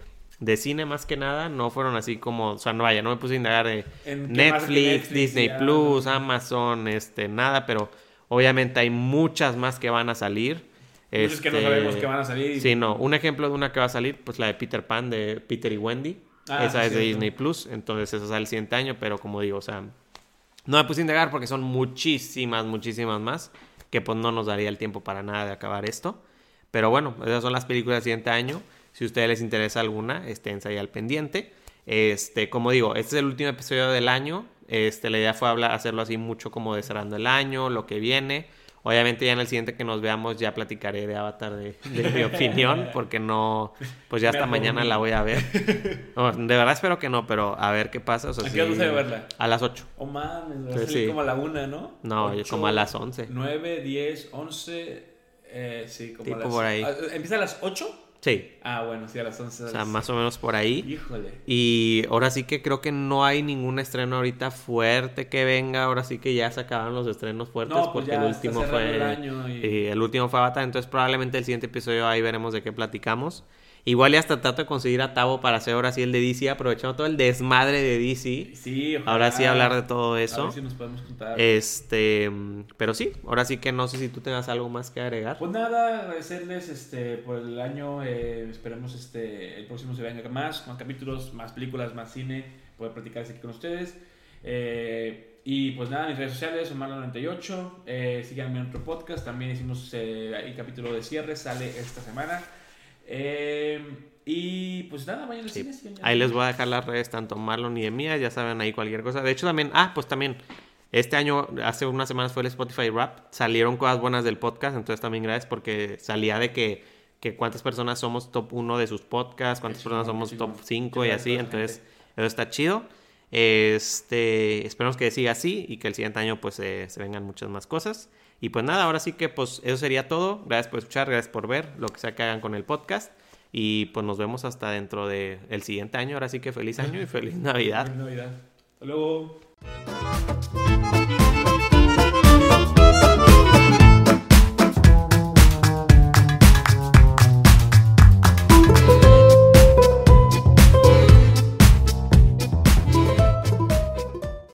de cine más que nada, no fueron así como, o sea, no vaya, no me puse a indagar de Netflix, Disney Plus, Amazon, este, nada, pero obviamente hay muchas más que van a salir. Muchas que no este, sabemos que van a salir. Sí, no, un ejemplo de una que va a salir, pues la de Peter Pan, de Peter y Wendy. Ah, esa es de Disney Plus, entonces esa sale el siguiente año, pero como digo, o sea, no me puse a indagar porque son muchísimas, muchísimas más, que pues no nos daría el tiempo para nada de acabar esto. Pero bueno, esas son las películas del siguiente año. Si a ustedes les interesa alguna, estén ahí al pendiente. Este, como digo, este es el último episodio del año. Este, la idea fue hablar, hacerlo así mucho como de cerrando el año, lo que viene. Obviamente ya en el siguiente que nos veamos ya platicaré de Avatar de, mi opinión, porque no, pues ya hasta mañana la voy a ver. de verdad espero que no, pero a ver qué pasa. ¿A qué hora a verla? A las 8. Oh mames, va a salir como a la 1, ¿no? No, como a las 11. 9, 10, 11, eh, sí, como a las... por ahí. ¿Empieza a las 8? Sí. Ah, bueno, sí, a las 11. O sea, más o menos por ahí. Híjole. Y ahora sí que creo que no hay ningún estreno ahorita fuerte que venga. Ahora sí que ya se acabaron los estrenos fuertes pues porque el último fue. El, y... el último fue Avatar. Entonces, probablemente el siguiente episodio ahí veremos de qué platicamos. Igual y hasta trato de conseguir a Tavo para hacer ahora sí el de DC, aprovechando todo el desmadre de DC. Sí, Ahora sí hablar de todo eso. A ver si nos podemos contar. Este, pero sí, ahora sí que no sé si tú tengas algo más que agregar. Pues nada, agradecerles este por el año, eh, esperemos este el próximo se venga más, más capítulos, más películas, más cine, poder platicar aquí con ustedes. Eh, y pues nada, mis redes sociales, Omar98, eh, síganme en otro podcast, también hicimos eh, el capítulo de cierre, sale esta semana. Eh, y pues nada, vayan al cine. Ahí les voy a dejar las redes, tanto Marlon y de mía, ya saben ahí cualquier cosa. De hecho, también, ah, pues también, este año, hace unas semanas fue el Spotify Rap, salieron cosas buenas del podcast, entonces también gracias porque salía de que, que cuántas personas somos top 1 de sus podcasts, cuántas personas somos top 5 y así, entonces eso está chido. Este, esperamos que siga así y que el siguiente año pues se vengan muchas más cosas. Y pues nada, ahora sí que pues eso sería todo. Gracias por escuchar, gracias por ver lo que sea que hagan con el podcast. Y pues nos vemos hasta dentro del el siguiente año. Ahora sí que feliz año y feliz Navidad. Feliz Navidad. Hasta luego.